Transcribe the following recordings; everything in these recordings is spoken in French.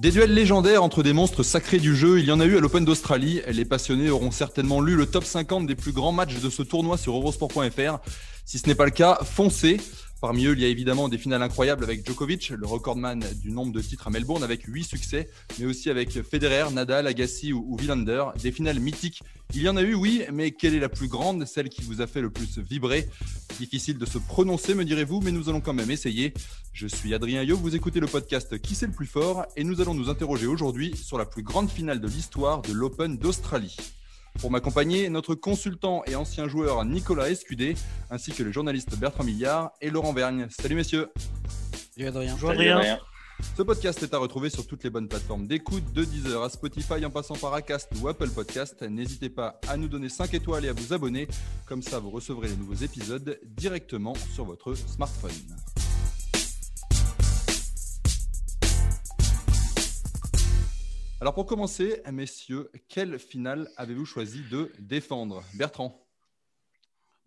Des duels légendaires entre des monstres sacrés du jeu, il y en a eu à l'Open d'Australie. Les passionnés auront certainement lu le top 50 des plus grands matchs de ce tournoi sur eurosport.fr. Si ce n'est pas le cas, foncez. Parmi eux, il y a évidemment des finales incroyables avec Djokovic, le recordman du nombre de titres à Melbourne avec 8 succès, mais aussi avec Federer, Nadal, Agassi ou, ou. Des finales mythiques, il y en a eu, oui, mais quelle est la plus grande, celle qui vous a fait le plus vibrer? Difficile de se prononcer, me direz-vous, mais nous allons quand même essayer. Je suis Adrien Yo, vous écoutez le podcast Qui c'est le plus fort? Et nous allons nous interroger aujourd'hui sur la plus grande finale de l'histoire de l'Open d'Australie. Pour m'accompagner, notre consultant et ancien joueur Nicolas Escudé, ainsi que le journaliste Bertrand Millard et Laurent Vergne. Salut messieurs Salut Adrien. Salut, Adrien. Ce podcast est à retrouver sur toutes les bonnes plateformes d'écoute, de Deezer à Spotify en passant par Acast ou Apple Podcast. N'hésitez pas à nous donner 5 étoiles et à vous abonner, comme ça vous recevrez les nouveaux épisodes directement sur votre smartphone. Alors pour commencer, messieurs, quelle finale avez-vous choisi de défendre? Bertrand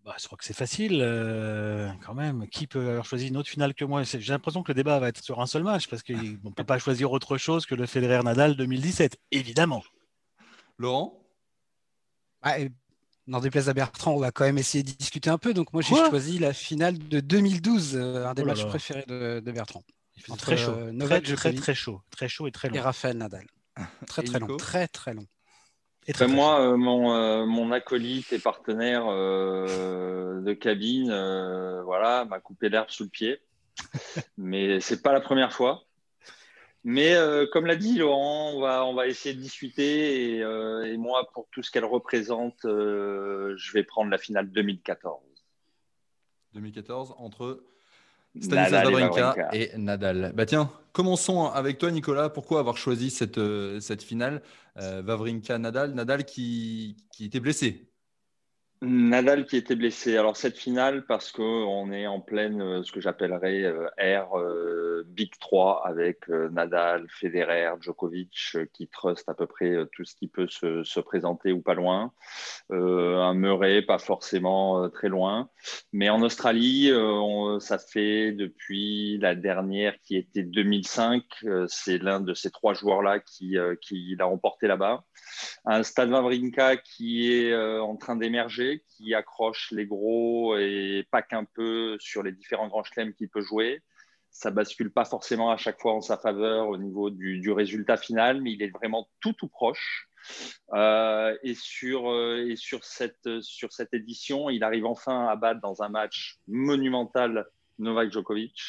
Bah, je crois que c'est facile euh, quand même. Qui peut avoir choisi une autre finale que moi? J'ai l'impression que le débat va être sur un seul match parce qu'on ne peut pas choisir autre chose que le Federer-Nadal 2017, évidemment. Laurent Ah, et N'en déplaise à Bertrand, on va quand même essayer d'y discuter un peu. Donc moi j'ai Quoi? choisi la finale de 2012, euh, un des Oh là matchs là. préférés de, de Bertrand. Il fait Entre, très chaud, euh, très, Novak très, chaud, très chaud et très Et long. Rafael Nadal. Très très long, très très long. Et très, moi, euh, mon, euh, mon acolyte et partenaire euh, de cabine, euh, voilà, m'a coupé l'herbe sous le pied. Mais c'est pas la première fois. Mais euh, comme l'a dit Laurent, on va, on va essayer de discuter. Et, euh, et moi, pour tout ce qu'elle représente, euh, je vais prendre la finale 2014. 2014 entre Stanislas Wawrinka. et, Nadal. Bah tiens, commençons avec toi Nicolas. Pourquoi avoir choisi cette, euh, finale euh, Wawrinka-Nadal Nadal qui, qui était blessé? Nadal qui était blessé. Alors cette finale parce qu'on est en pleine euh, ce que j'appellerais euh, ère euh, Big 3 avec euh, Nadal, Federer, Djokovic qui trust à peu près tout ce qui peut se, se présenter ou pas loin. Un Murray pas forcément très loin. Mais en Australie, ça fait depuis la dernière qui était 2005. euh, C'est l'un de ces trois joueurs-là qui, qui l'a remporté là-bas un Stade Wawrinka qui est en train d'émerger, qui accroche les gros et pas qu'un peu sur les différents grands chelems qu'il peut jouer. Ça bascule pas forcément à chaque fois en sa faveur au niveau du, du résultat final, mais il est vraiment tout tout proche. Euh, et sur, euh, et sur, cette, sur cette édition, il arrive enfin à battre dans un match monumental Novak Djokovic.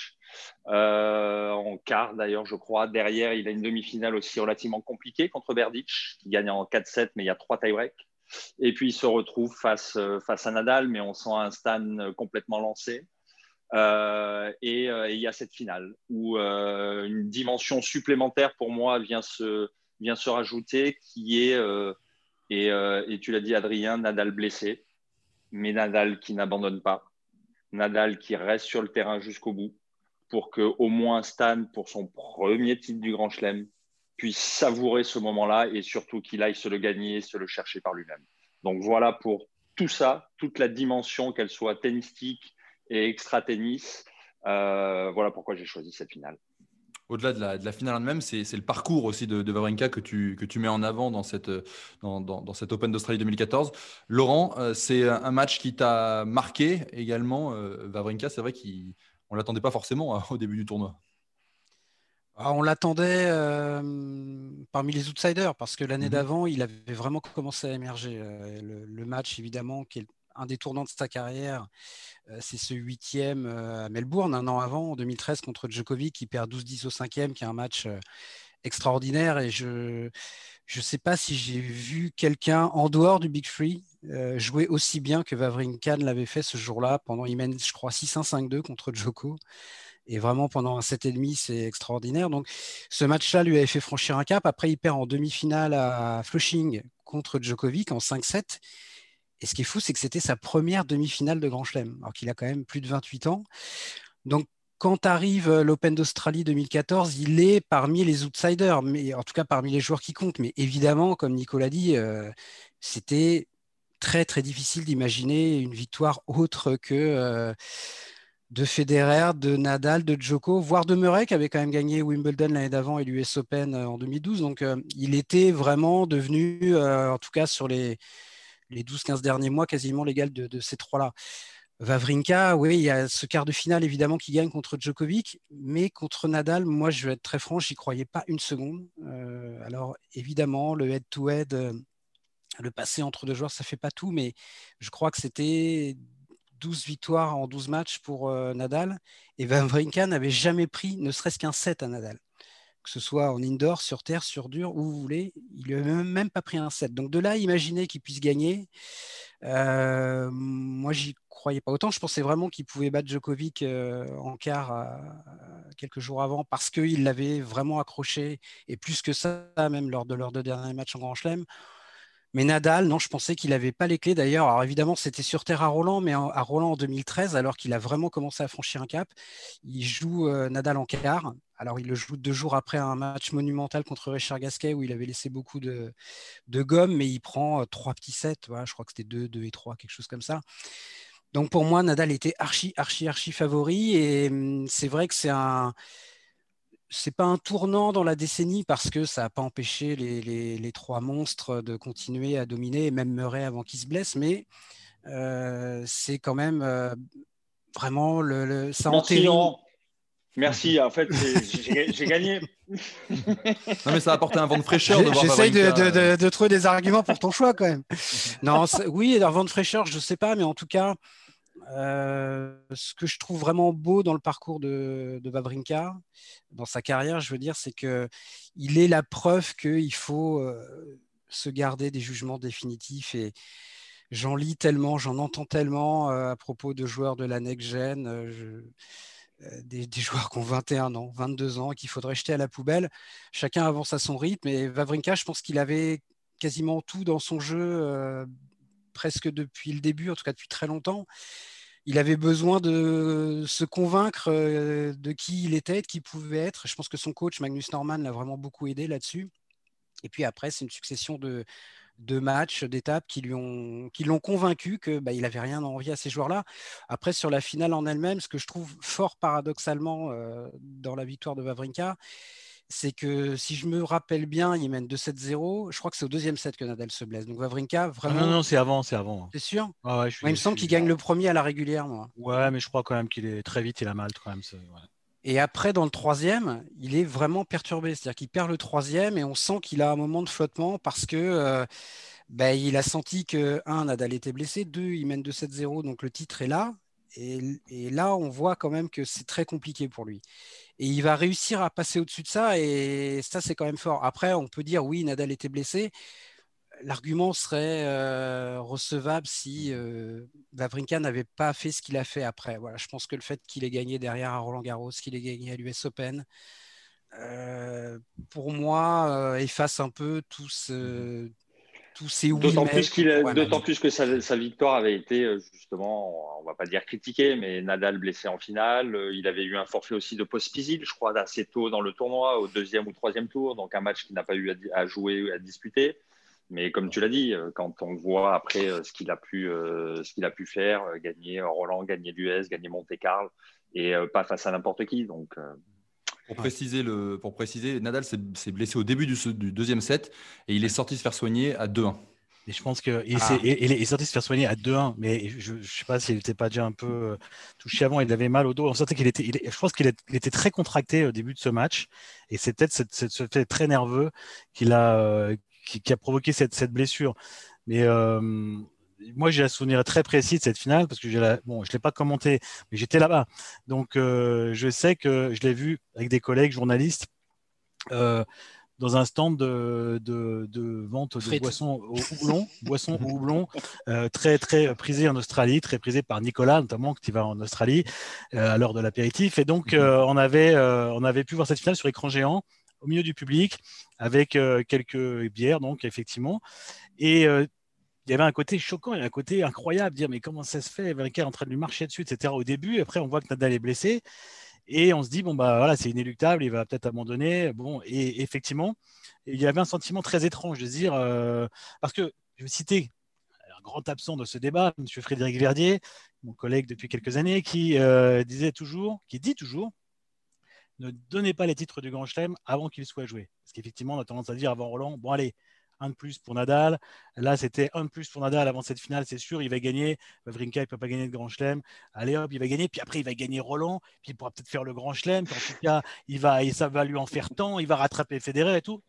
Euh, en quart d'ailleurs, je crois. Derrière, il a une demi-finale aussi relativement compliquée contre Berdic, qui gagne en 4-7, mais il y a trois tie-breaks. Et puis il se retrouve face, euh, face à Nadal, mais on sent un Stan complètement lancé. Euh, et, euh, il y a cette finale où euh, une dimension supplémentaire pour moi vient se, vient se rajouter, qui est, euh, et, euh, et tu l'as dit Adrien, Nadal blessé, mais Nadal qui n'abandonne pas, Nadal qui reste sur le terrain jusqu'au bout pour que au moins Stan, pour son premier titre du Grand Chelem, puisse savourer ce moment-là et surtout qu'il aille se le gagner, se le chercher par lui-même. Donc voilà pour tout ça, toute la dimension, qu'elle soit tennistique et extra-tennis. Euh, voilà pourquoi j'ai choisi cette finale. Au-delà de la, finale elle-même, c'est le parcours aussi de, de Wawrinka que tu, mets en avant dans cette, dans, Open d'Australie 2014. Laurent, euh, c'est un match qui t'a marqué également. euh, Wawrinka, c'est vrai qu'on ne l'attendait pas forcément hein, au début du tournoi. Ah, on l'attendait euh, parmi les outsiders parce que l'année Mhm. d'avant, il avait vraiment commencé à émerger. Euh, le, le match, évidemment, qui est un des tournants de sa carrière, euh, c'est ce huitième euh, à Melbourne, un an avant, en 2013, contre Djokovic, qui perd 12-10 au cinquième, qui est un match euh, extraordinaire et je ne sais pas si j'ai vu quelqu'un en dehors du Big Free jouer aussi bien que Wawrinka l'avait fait ce jour-là pendant il mène je crois 6-1 5-2 contre Joko et vraiment pendant un 7,5 c'est extraordinaire donc ce match-là lui avait fait franchir un cap après il perd en demi-finale à Flushing contre Djokovic en 5-7 et ce qui est fou, c'est que c'était sa première demi-finale de Grand Chelem, alors qu'il a quand même plus de 28 ans. Donc, quand arrive euh, l'Open d'Australie 2014, il est parmi les outsiders, mais en tout cas parmi les joueurs qui comptent. Mais évidemment, comme Nicolas dit, euh, c'était très très difficile d'imaginer une victoire autre que euh, de Federer, de Nadal, de Djoko, voire de Murray qui avait quand même gagné Wimbledon l'année d'avant et l'US Open en 2012. Donc il était vraiment devenu, en tout cas sur les les 12-15 derniers mois quasiment l'égal de, ces trois-là. Vavrinka, oui, il y a ce quart de finale évidemment qui gagne contre Djokovic, mais contre Nadal, moi je vais être très franc, j'y croyais pas une seconde. Euh, alors évidemment, le head-to-head, euh, le passé entre deux joueurs, ça fait pas tout, mais je crois que c'était 12 victoires en 12 matchs pour euh, Nadal, et Vavrinka n'avait jamais pris ne serait-ce qu'un set à Nadal que ce soit en indoor, sur terre, sur dur, où vous voulez. Il n'a même pas pris un set. Donc de là, imaginez qu'il puisse gagner. Euh, moi, j'y croyais pas autant. Je pensais vraiment qu'il pouvait battre Djokovic euh, en quart quelques jours avant parce qu'il l'avait vraiment accroché et plus que ça, même lors de leurs deux derniers matchs en Grand Chelem. Mais Nadal, non, je pensais qu'il n'avait pas les clés d'ailleurs. Alors évidemment, c'était sur terre à Roland, mais à Roland en 2013, alors qu'il a vraiment commencé à franchir un cap. Il joue euh, Nadal en quart. Alors il le joue deux jours après un match monumental contre Richard Gasquet où il avait laissé beaucoup de, gomme, mais il prend euh, trois petits sets. Je crois que c'était deux, deux et trois, quelque chose comme ça. Donc pour moi, Nadal était archi, archi, archi favori. Et hum, c'est vrai que c'est un c'est pas un tournant dans la décennie parce que ça n'a pas empêché les, trois monstres de continuer à dominer, même Murray avant qu'il se blesse, mais euh, c'est quand même euh, vraiment le, ça Merci, Merci, en fait, j'ai gagné. non, mais ça a apporté un vent de fraîcheur. J'essaye de, de, trouver des arguments pour ton choix quand même. Non, oui, un vent de fraîcheur, je ne sais pas, mais en tout cas, euh, ce que je trouve vraiment beau dans le parcours de, de Vavrinka, dans sa carrière, je veux dire, c'est que il est la preuve qu'il faut euh, se garder des jugements définitifs. J'en lis tellement, j'en entends tellement euh, à propos de joueurs de la next gen. des, joueurs qui ont 21 ans, 22 ans, qu'il faudrait jeter à la poubelle. Chacun avance à son rythme. Et Vavrinka, je pense qu'il avait quasiment tout dans son jeu presque depuis le début, en tout cas depuis très longtemps il avait besoin de se convaincre euh, de qui il était, de qui il pouvait être. Je pense que son coach, Magnus Norman, l'a vraiment beaucoup aidé là-dessus. Et puis après, c'est une succession de, matchs, d'étapes qui l'ont convaincu que bah, il n'avait rien à envier à ces joueurs-là. Après, sur la finale en elle-même, ce que je trouve fort paradoxalement euh, dans la victoire de Vavrinka, c'est que si je me rappelle bien, il mène 2-7-0. Je crois que c'est au deuxième set que Nadal se blesse. Donc Vavrinka, vraiment. non, non, c'est avant, c'est avant. C'est sûr? Il me semble qu'il gagne le premier à la régulière, moi. Ouais, mais je crois quand même qu'il est très vite, il a mal quand même. Et après, dans le troisième, il est vraiment perturbé. C'est-à-dire qu'il perd le troisième et on sent qu'il a un moment de flottement parce que euh, ben, il a senti que, un, Nadal était blessé, deux, il mène 2-7-0, donc le titre est là. Et, là, on voit quand même que c'est très compliqué pour lui. Et il va réussir à passer au-dessus de ça, et ça, c'est quand même fort. Après, on peut dire, oui, Nadal était blessé. L'argument serait euh, recevable si euh, Vavrinka n'avait pas fait ce qu'il a fait après. Je pense que le fait qu'il ait gagné derrière Roland Garros, qu'il ait gagné à l'US Open, euh, pour moi, efface un peu tout ce, D'autant plus, plus que sa, victoire avait été euh, justement, on va pas dire critiquée, mais Nadal blessé en finale. Euh, il avait eu un forfait aussi de Pospisil, je crois, assez tôt dans le tournoi, au deuxième ou troisième tour, donc un match qu'il n'a pas eu à, jouer, à disputer. Mais comme tu l'as dit, euh, quand on voit après ce qu'il a pu, ce qu'il a pu faire, gagner Roland, gagner l'US, gagner Monte Carlo, et pas face à n'importe qui, donc. Pour, préciser le, pour préciser, Nadal s'est blessé au début du, deuxième set et il est sorti se faire soigner à 2-1. Et je pense qu'il ah. est, sorti se faire soigner à 2-1, mais je ne sais pas s'il n'était pas déjà un peu euh, touché avant, il avait mal au dos. On sentait qu'il était, je pense qu'il était très contracté au début de ce match, et c'est peut-être ce fait très nerveux qui a, euh, qui, a provoqué cette, cette blessure. Mais euh, moi, j'ai un souvenir très précis de cette finale parce que la, bon, je l'ai pas commenté, mais j'étais là-bas. Donc, euh, je sais que je l'ai vu avec des collègues journalistes dans un stand de, vente de boissons au houblon, boissons au houblon, très très prisé en Australie, très prisé par Nicolas notamment qui va en Australie à l'heure de l'apéritif. Et donc mhm. on avait on avait pu voir cette finale sur écran géant au milieu du public avec quelques bières donc effectivement et il y avait un côté choquant et un côté incroyable, dire mais comment ça se fait Vainqueur est en train de lui marcher dessus, etc. Au début, après on voit que Nadal est blessé et on se dit bon bah voilà c'est inéluctable, il va peut-être abandonner. Bon et effectivement, il y avait un sentiment très étrange de dire euh, parce que je vais citer un grand absent de ce débat, M. Frédéric Verdier, mon collègue depuis quelques années, qui euh, disait toujours, qui dit toujours ne donnez pas les titres du Grand Chelem avant qu'il soit joué. Parce qu'effectivement, on a tendance à dire avant Roland, bon allez, un de plus pour Nadal. Là, c'était un de plus pour Nadal avant cette finale, c'est sûr, il va gagner. Vrinka, il ne peut pas gagner de Grand Chelem. Allez hop, il va gagner. Puis après, il va gagner Roland. Puis il pourra peut-être faire le Grand Chelem. en tout cas, il va, et ça va lui en faire tant. Il va rattraper Federer et tout.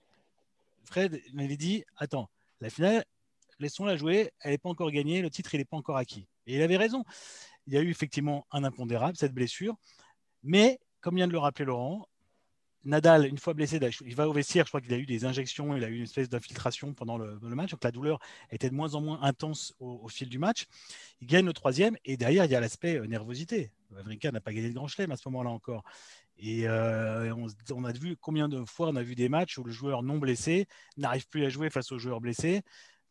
Fred m'avait dit Attends, la finale, laissons-la jouer. Elle n'est pas encore gagnée. Le titre, il n'est pas encore acquis. Et il avait raison. Il y a eu effectivement un impondérable, cette blessure. Mais, comme vient de le rappeler Laurent, Nadal, une fois blessé, il va au vestiaire. Je crois qu'il a eu des injections, il a eu une espèce d'infiltration pendant le, match. Donc la douleur était de moins en moins intense au, fil du match. Il gagne le troisième et derrière, il y a l'aspect euh, nervosité. Wawrinka n'a pas gagné de grand chelem à ce moment-là encore. Et euh, on, a vu combien de fois on a vu des matchs où le joueur non blessé n'arrive plus à jouer face au joueur blessé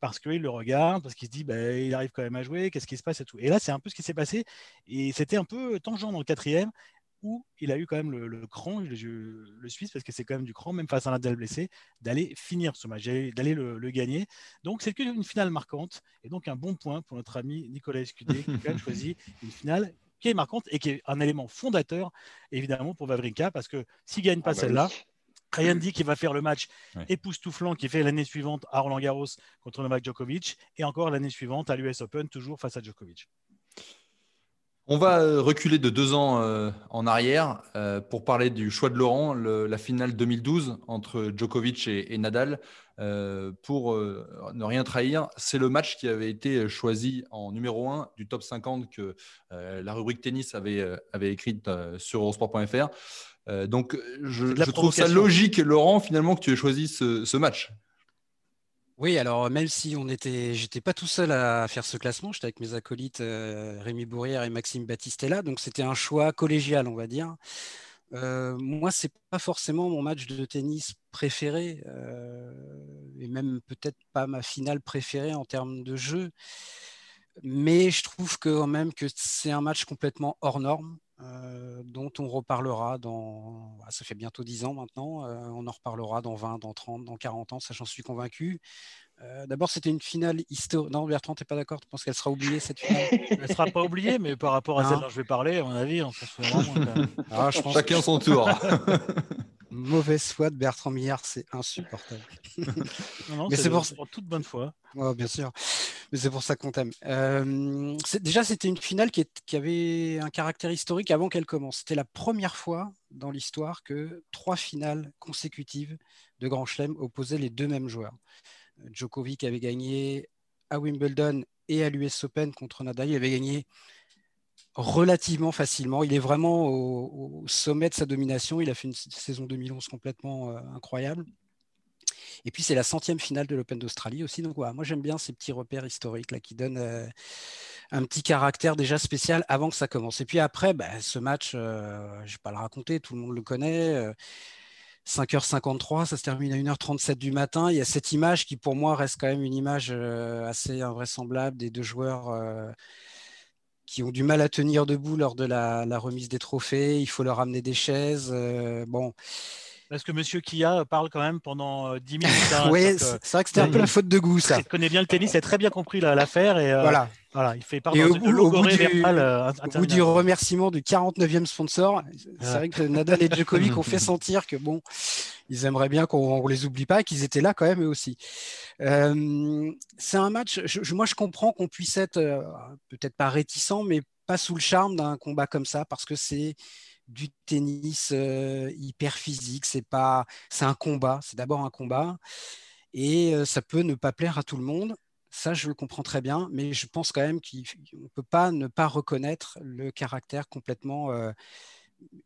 parce qu'il le regarde, parce qu'il se dit bah, il arrive quand même à jouer, qu'est-ce qui se passe et tout. Et là, c'est un peu ce qui s'est passé. Et c'était un peu tangent dans le quatrième où il a eu quand même le, cran, le, le, Suisse, parce que c'est quand même du cran, même face à un Nadal blessé, d'aller finir ce match, d'aller le, gagner. Donc c'est une finale marquante, et donc un bon point pour notre ami Nicolas Escudé, qui a choisi une finale qui est marquante et qui est un élément fondateur, évidemment, pour Vavrinka, parce que s'il ne gagne pas ah bah celle-là, Rien ne dit qu'il va faire le match époustouflant qu'il fait l'année suivante à Roland Garros contre Novak Djokovic et encore l'année suivante à l'US Open, toujours face à Djokovic. On va euh, reculer de deux ans euh, en arrière euh, pour parler du choix de Laurent, la finale 2012 entre Djokovic et, Nadal. pour ne rien trahir, c'est le match qui avait été choisi en numéro 1 du top 50 que la rubrique tennis avait, avait écrite sur eurosport.fr. donc je, trouve ça logique, Laurent, finalement, que tu aies choisi ce match. Oui, alors même si on était, j'étais pas tout seul à faire ce classement, j'étais avec mes acolytes euh, Rémi Bourrière et Maxime Battistella, donc c'était un choix collégial, on va dire. Euh, moi, c'est pas forcément mon match de tennis préféré, euh, et même peut-être pas ma finale préférée en termes de jeu, mais je trouve quand même que c'est un match complètement hors norme. Euh, dont on reparlera dans. Ah, ça fait bientôt 10 ans maintenant. Euh, on en reparlera dans 20, dans 30, dans 40 ans, ça j'en suis convaincu. Euh, d'abord, c'était une finale historique. Non, Bertrand, tu n'es pas d'accord? Tu penses qu'elle sera oubliée cette finale? Elle ne sera pas oubliée, mais par rapport à celle dont je vais parler, à mon avis, on se vraiment. Ah, je pense Chacun son tour. mauvaise foi de Bertrand Millard, c'est insupportable. mais c'est pour... toute bonne foi. bien sûr. C'est pour ça qu'on t'aime. Euh, déjà, c'était une finale qui, qui, avait un caractère historique avant qu'elle commence. C'était la première fois dans l'histoire que trois finales consécutives de Grand Chelem opposaient les deux mêmes joueurs. Djokovic avait gagné à Wimbledon et à l'US Open contre Nadal. Il avait gagné relativement facilement. Il est vraiment au, sommet de sa domination. Il a fait une saison 2011 complètement euh, incroyable. Et puis c'est la centième finale de l'Open d'Australie aussi. Donc moi j'aime bien ces petits repères historiques là qui donnent euh, un petit caractère déjà spécial avant que ça commence. Et puis après, bah, ce match, euh, je ne vais pas le raconter, tout le monde le connaît. 5h53, ça se termine à 1h37 du matin. Il y a cette image qui, pour moi, reste quand même une image assez invraisemblable des deux joueurs qui ont du mal à tenir debout lors de la, remise des trophées. Il faut leur amener des chaises. Euh, bon. Parce que Monsieur Kia parle quand même pendant 10 euh, minutes. Hein, oui, c'est vrai que c'était un peu la faute de goût, ça. Il connaît bien le tennis, il a très bien compris l'affaire. Et, euh, voilà. voilà. Il fait part au, bout, au, bout du, au bout du remerciement du 49e sponsor, c'est vrai que Nadal et Djokovic ont fait sentir que bon, ils aimeraient bien qu'on ne les oublie pas et qu'ils étaient là quand même eux aussi. Euh, c'est un match, moi je comprends qu'on puisse être euh, peut-être pas réticent, mais pas sous le charme d'un combat comme ça parce que c'est du tennis euh, hyper physique, c'est pas, c'est un combat, c'est d'abord un combat et ça peut ne pas plaire à tout le monde. Ça, je le comprends très bien, mais je pense quand même qu'on ne peut pas ne pas reconnaître le caractère complètement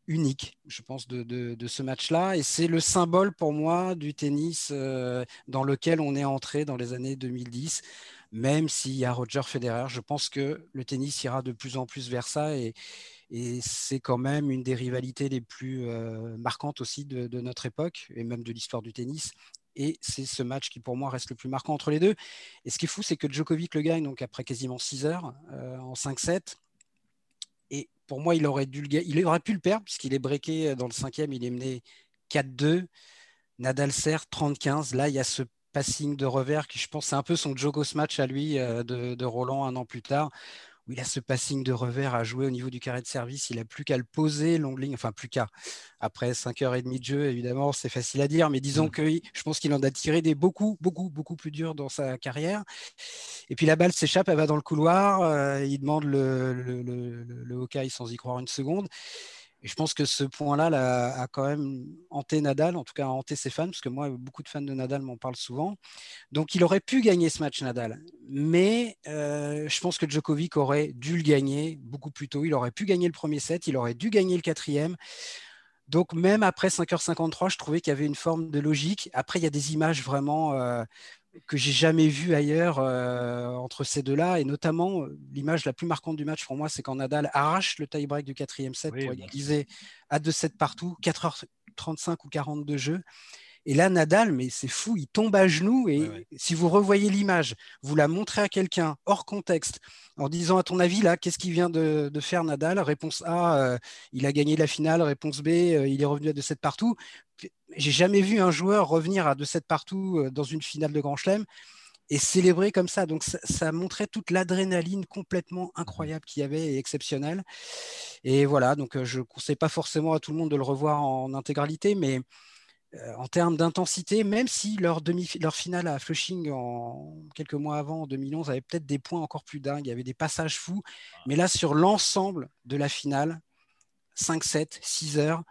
unique, je pense, de, ce match-là. Et c'est le symbole pour moi du tennis euh, dans lequel on est entré dans les années 2010. Même s'il y a Roger Federer, je pense que le tennis ira de plus en plus vers ça. Et, c'est quand même une des rivalités les plus euh, marquantes aussi de, notre époque et même de l'histoire du tennis. Et c'est ce match qui, pour moi, reste le plus marquant entre les deux. Et ce qui est fou, c'est que Djokovic le gagne donc après quasiment 6 heures euh, en 5-7 pour moi, il aurait, dû il aurait pu le perdre puisqu'il est breaké dans le cinquième, il est mené 4-2. Nadal sert 30-15. Là, il y a ce passing de revers qui, je pense, c'est un peu son Jogos match à lui euh, de, Roland un an plus tard il a ce passing de revers à jouer au niveau du carré de service. Il n'a plus qu'à le poser, longue ligne, enfin plus qu'à. Après 5h30 de jeu, évidemment, c'est facile à dire, mais disons mm. que je pense qu'il en a tiré des beaucoup, beaucoup, beaucoup plus durs dans sa carrière. Et puis la balle s'échappe, elle va dans le couloir, euh, il demande le, le, le, le, sans y croire une seconde. Et je pense que ce point-là a quand même hanté Nadal, en tout cas hanté ses fans, parce que moi, beaucoup de fans de Nadal m'en parlent souvent. Donc, il aurait pu gagner ce match, Nadal. Mais euh, je pense que Djokovic aurait dû le gagner beaucoup plus tôt. Il aurait pu gagner le premier set, il aurait dû gagner le quatrième. Donc, même après 5h53, je trouvais qu'il y avait une forme de logique. Après, il y a des images vraiment euh, que j'ai jamais vu ailleurs euh, entre ces deux-là. Et notamment, euh, l'image la plus marquante du match pour moi, c'est quand Nadal arrache le tie-break du quatrième set pour égaliser à 2-7 partout, 4h35 ou 40 de jeu. Et là, Nadal, mais c'est fou, il tombe à genoux. Et si vous revoyez l'image, vous la montrez à quelqu'un hors contexte, en disant à ton avis, là, qu'est-ce qu'il vient de, faire Nadal? Réponse A, euh, il a gagné la finale. Réponse B, il est revenu à 2-7 partout j'ai jamais vu un joueur revenir à 2-7 partout euh, dans une finale de Grand Chelem et célébrer comme ça. Donc ça, montrait toute l'adrénaline complètement incroyable qu'il y avait et exceptionnelle. Et voilà, donc euh, je ne conseille pas forcément à tout le monde de le revoir en intégralité, mais euh, en termes d'intensité, même si leur, demi, leur finale à Flushing en, quelques mois avant, en 2011, avait peut-être des points encore plus dingues, il y avait des passages fous, mais là sur l'ensemble de la finale, 5-7, 6 heures,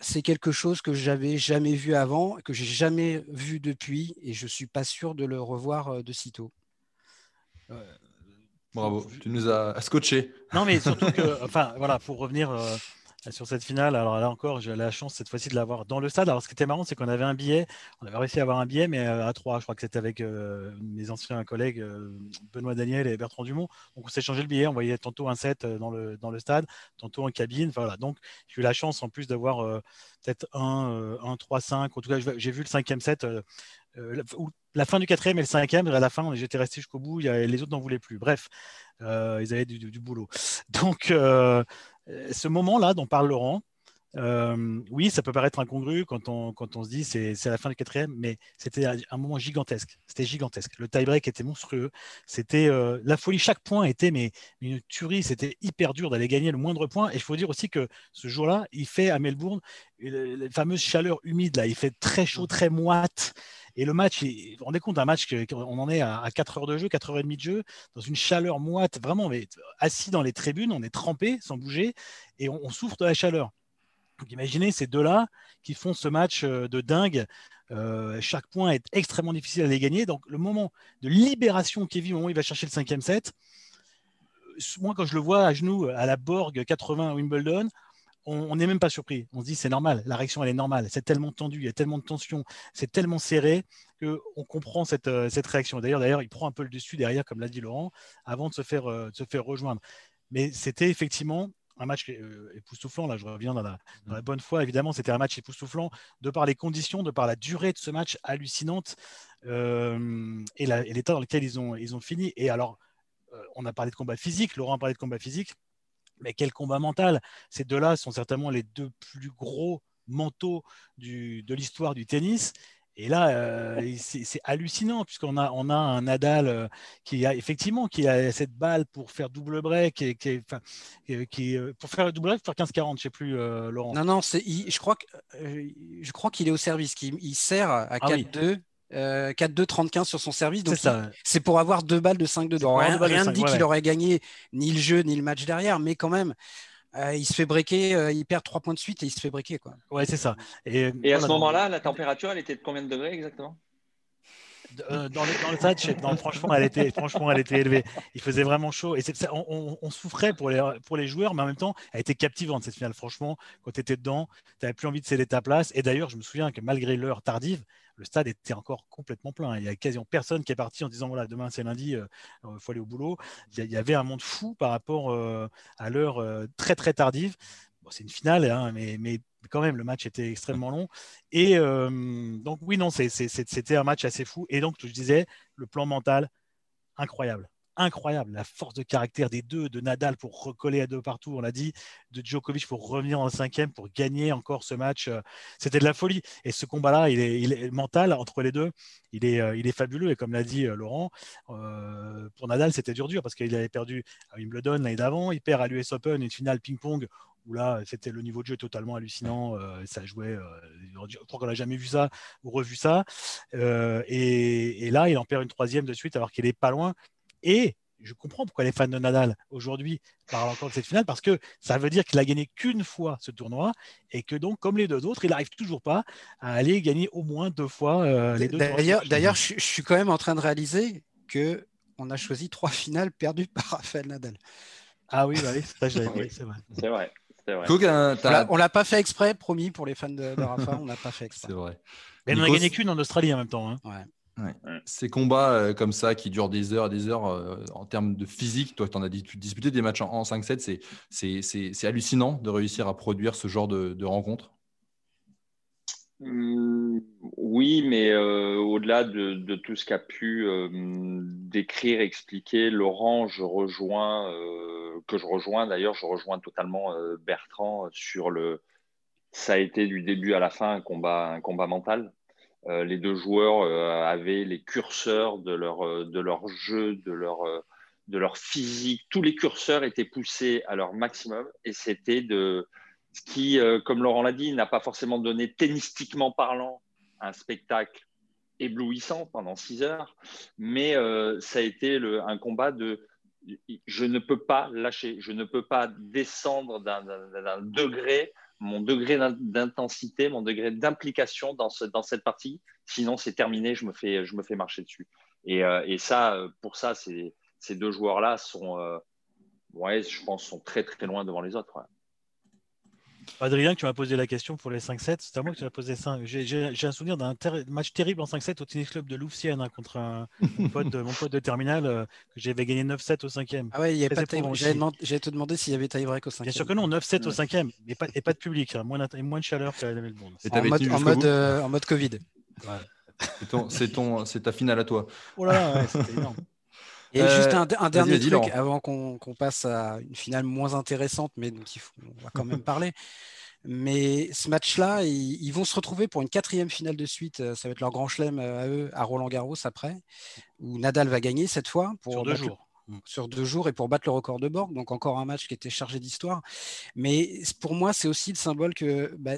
c'est quelque chose que j'avais jamais vu avant, que j'ai jamais vu depuis, et je suis pas sûr de le revoir euh, de sitôt. Bravo, tu nous as scotché. Non, mais surtout que, enfin, voilà, pour revenir euh, sur cette finale. Alors là encore, j'ai la chance cette fois-ci de l'avoir dans le stade. Alors ce qui était marrant, c'est qu'on avait un billet, on avait réussi à avoir un billet, mais euh, à trois. Je crois que c'était avec euh, mes anciens collègues euh, Benoît Daniel et Bertrand Dumont. Donc on s'est changé le billet, on voyait tantôt un set dans le, stade, tantôt en cabine. Voilà. Donc j'ai eu la chance en plus d'avoir peut-être un, un 3-5. En tout cas, j'ai vu le cinquième set. La, fin du quatrième et le cinquième, à la fin, j'étais resté jusqu'au bout, les autres n'en voulaient plus. Bref, ils avaient du, du boulot. Donc, ce moment-là dont parle Laurent, euh, oui, ça peut paraître incongru quand on, quand on se dit c'est, c'est la fin du quatrième, mais c'était un moment gigantesque. C'était gigantesque. Le tie-break était monstrueux. C'était euh, la folie. Chaque point était mais, une tuerie. C'était hyper dur d'aller gagner le moindre point. Et il faut dire aussi que ce jour-là, il fait à Melbourne la fameuse chaleur humide. Là, il fait très chaud, très moite. Et le match, vous vous rendez compte d'un match qu'on en est à, 4 heures de jeu, 4 heures et demie de jeu, dans une chaleur moite, vraiment, mais assis dans les tribunes, on est trempé sans bouger et on, souffre de la chaleur. Donc imaginez ces deux-là qui font ce match euh, de dingue. Euh, chaque point est extrêmement difficile à les gagner. Donc le moment de libération Kevin, au moment où il va chercher le cinquième set, euh, moi quand je le vois à genoux à la Borg 80 Wimbledon, on n'est même pas surpris. On se dit c'est normal, la réaction elle est normale. C'est tellement tendu, il y a tellement de tension, c'est tellement serré qu'on comprend cette, euh, cette réaction. D'ailleurs, d'ailleurs, il prend un peu le dessus derrière, comme l'a dit Laurent, avant de se faire, euh, se faire rejoindre. Mais c'était effectivement un match euh, époustouflant. Là, je reviens dans la, bonne foi. Évidemment, c'était un match époustouflant de par les conditions, de par la durée de ce match hallucinante et l'état dans lequel ils ont, ils ont fini. Et alors, on a parlé de combat physique. Laurent a parlé de combat physique. Mais quel combat mental Ces deux-là sont certainement les deux plus gros manteaux de l'histoire du tennis. Et là, euh, c'est hallucinant puisqu'on a, on a un Nadal euh, qui a effectivement qui a cette balle pour faire double break et qui, qui, euh, pour faire double break, pour faire 15-40, je sais plus, Laurent. Non, non, je crois que je crois qu'il est au service, qu'il il sert à 4-2 4-2-35 euh, sur son service. Donc c'est pour avoir deux balles de 5-2. Rien, rien ne dit qu'il aurait gagné ni le jeu ni le match derrière, mais quand même. Euh, il se fait breaker, euh, il perd 3 points de suite et il se fait breaker. Quoi. Ouais, c'est ça. Et, à ce moment-là, la température, elle était de combien de degrés exactement? Euh, dans, le stade, franchement, elle était, franchement, elle était élevée. Il faisait vraiment chaud. Et on, souffrait pour les, pour les joueurs, mais en même temps, elle était captivante cette finale. Franchement, quand tu étais dedans, tu n'avais plus envie de céder ta place. Et d'ailleurs, je me souviens que malgré l'heure tardive, le stade était encore complètement plein. Il n'y a quasiment personne qui est parti en disant voilà, demain c'est lundi, il euh, faut aller au boulot. Il y, avait un monde fou par rapport à l'heure très très tardive. c'est une finale, hein, mais quand même, le match était extrêmement long. Et euh, donc, oui, non, c'était un match assez fou. Et donc, je disais, le plan mental, incroyable. Incroyable, la force de caractère des deux, de Nadal pour recoller à deux partout, on l'a dit, de Djokovic pour revenir en cinquième, pour gagner encore ce match. Euh, c'était de la folie. Et ce combat-là, il est, mental entre les deux, il est, euh, il est fabuleux. Et comme l'a dit Laurent, pour Nadal, c'était dur dur parce qu'il avait perdu à Wimbledon l'année d'avant, il perd à l'US Open une finale ping-pong où là, c'était le niveau de jeu totalement hallucinant. Euh, ça jouait, euh, je crois qu'on n'a jamais vu ça ou revu ça. Euh, et, là, il en perd une troisième de suite alors qu'il est pas loin. Et je comprends pourquoi les fans de Nadal aujourd'hui parlent encore de cette finale parce que ça veut dire qu'il a gagné qu'une fois ce tournoi et que donc, comme les deux autres, il n'arrive toujours pas à aller gagner au moins deux fois les deux. D'ailleurs, je, suis quand même en train de réaliser que on a choisi trois finales perdues par Rafael Nadal. Ah oui, bah oui ça, c'est vrai. C'est vrai. On l'a pas fait exprès, promis, pour les fans de, Rafa, on n'a pas fait exprès. C'est vrai. Mais on n'a gagné qu'une en Australie en même temps. Hein. Ces combats euh, comme ça qui durent des heures et des heures euh, en termes de physique, toi tu en as disputé des matchs en, 5-7, c'est hallucinant de réussir à produire ce genre de, de rencontres. Mmh, oui, mais euh, au-delà de, tout ce qu'a pu décrire, expliquer Laurent, je rejoins que je rejoins d'ailleurs, je rejoins totalement euh, Bertrand sur le. Ça a été du début à la fin un combat, un combat mental. Euh, les deux joueurs euh, avaient les curseurs de leur, de leur jeu, de leur, de leur physique. Tous les curseurs étaient poussés à leur maximum et c'était de ce qui, comme Laurent l'a dit, n'a pas forcément donné tennistiquement parlant un spectacle éblouissant pendant six heures, mais ça a été un combat de je ne peux pas lâcher, je ne peux pas descendre d'un degré, mon degré d'intensité, mon degré d'implication dans, ce, dans cette partie. Sinon, c'est terminé, je me, fais, je me fais marcher dessus. Et, euh, ça, pour ça, ces deux joueurs-là sont, euh, ouais, je pense, sont très très loin devant les autres. Adrien, tu m'as posé la question pour les 5-7. C'est à moi que tu m'as posé ça. J'ai un souvenir d'un match terrible en 5-7 au tennis club de Louvciennes hein, contre un, mon, pote de, mon, pote de, terminale euh, que j'avais gagné 9-7 au 5e. Ah ouais, il y avait pas J'allais te demander s'il y avait tie-break au 5e. Bien sûr que non, 9-7 au 5e, mais pas, et pas de public, hein, moins, moins, de chaleur qu'à Melbourne. En mode, en, mode, euh, en mode Covid. C'est ta finale à toi. Oh là là, c'était énorme. Et juste un, dernier truc avant qu'on passe à une finale moins intéressante, mais dont il faut, on va quand même parler. Mais ce match-là, ils, vont se retrouver pour une quatrième finale de suite. Euh, ça va être leur grand chelem euh, à eux, à Roland Garros après, où Nadal va gagner cette fois. Pour sur deux jours. sur deux jours et pour battre le record de Borg. Donc encore un match qui était chargé d'histoire. Mais pour moi, c'est aussi le symbole que bah,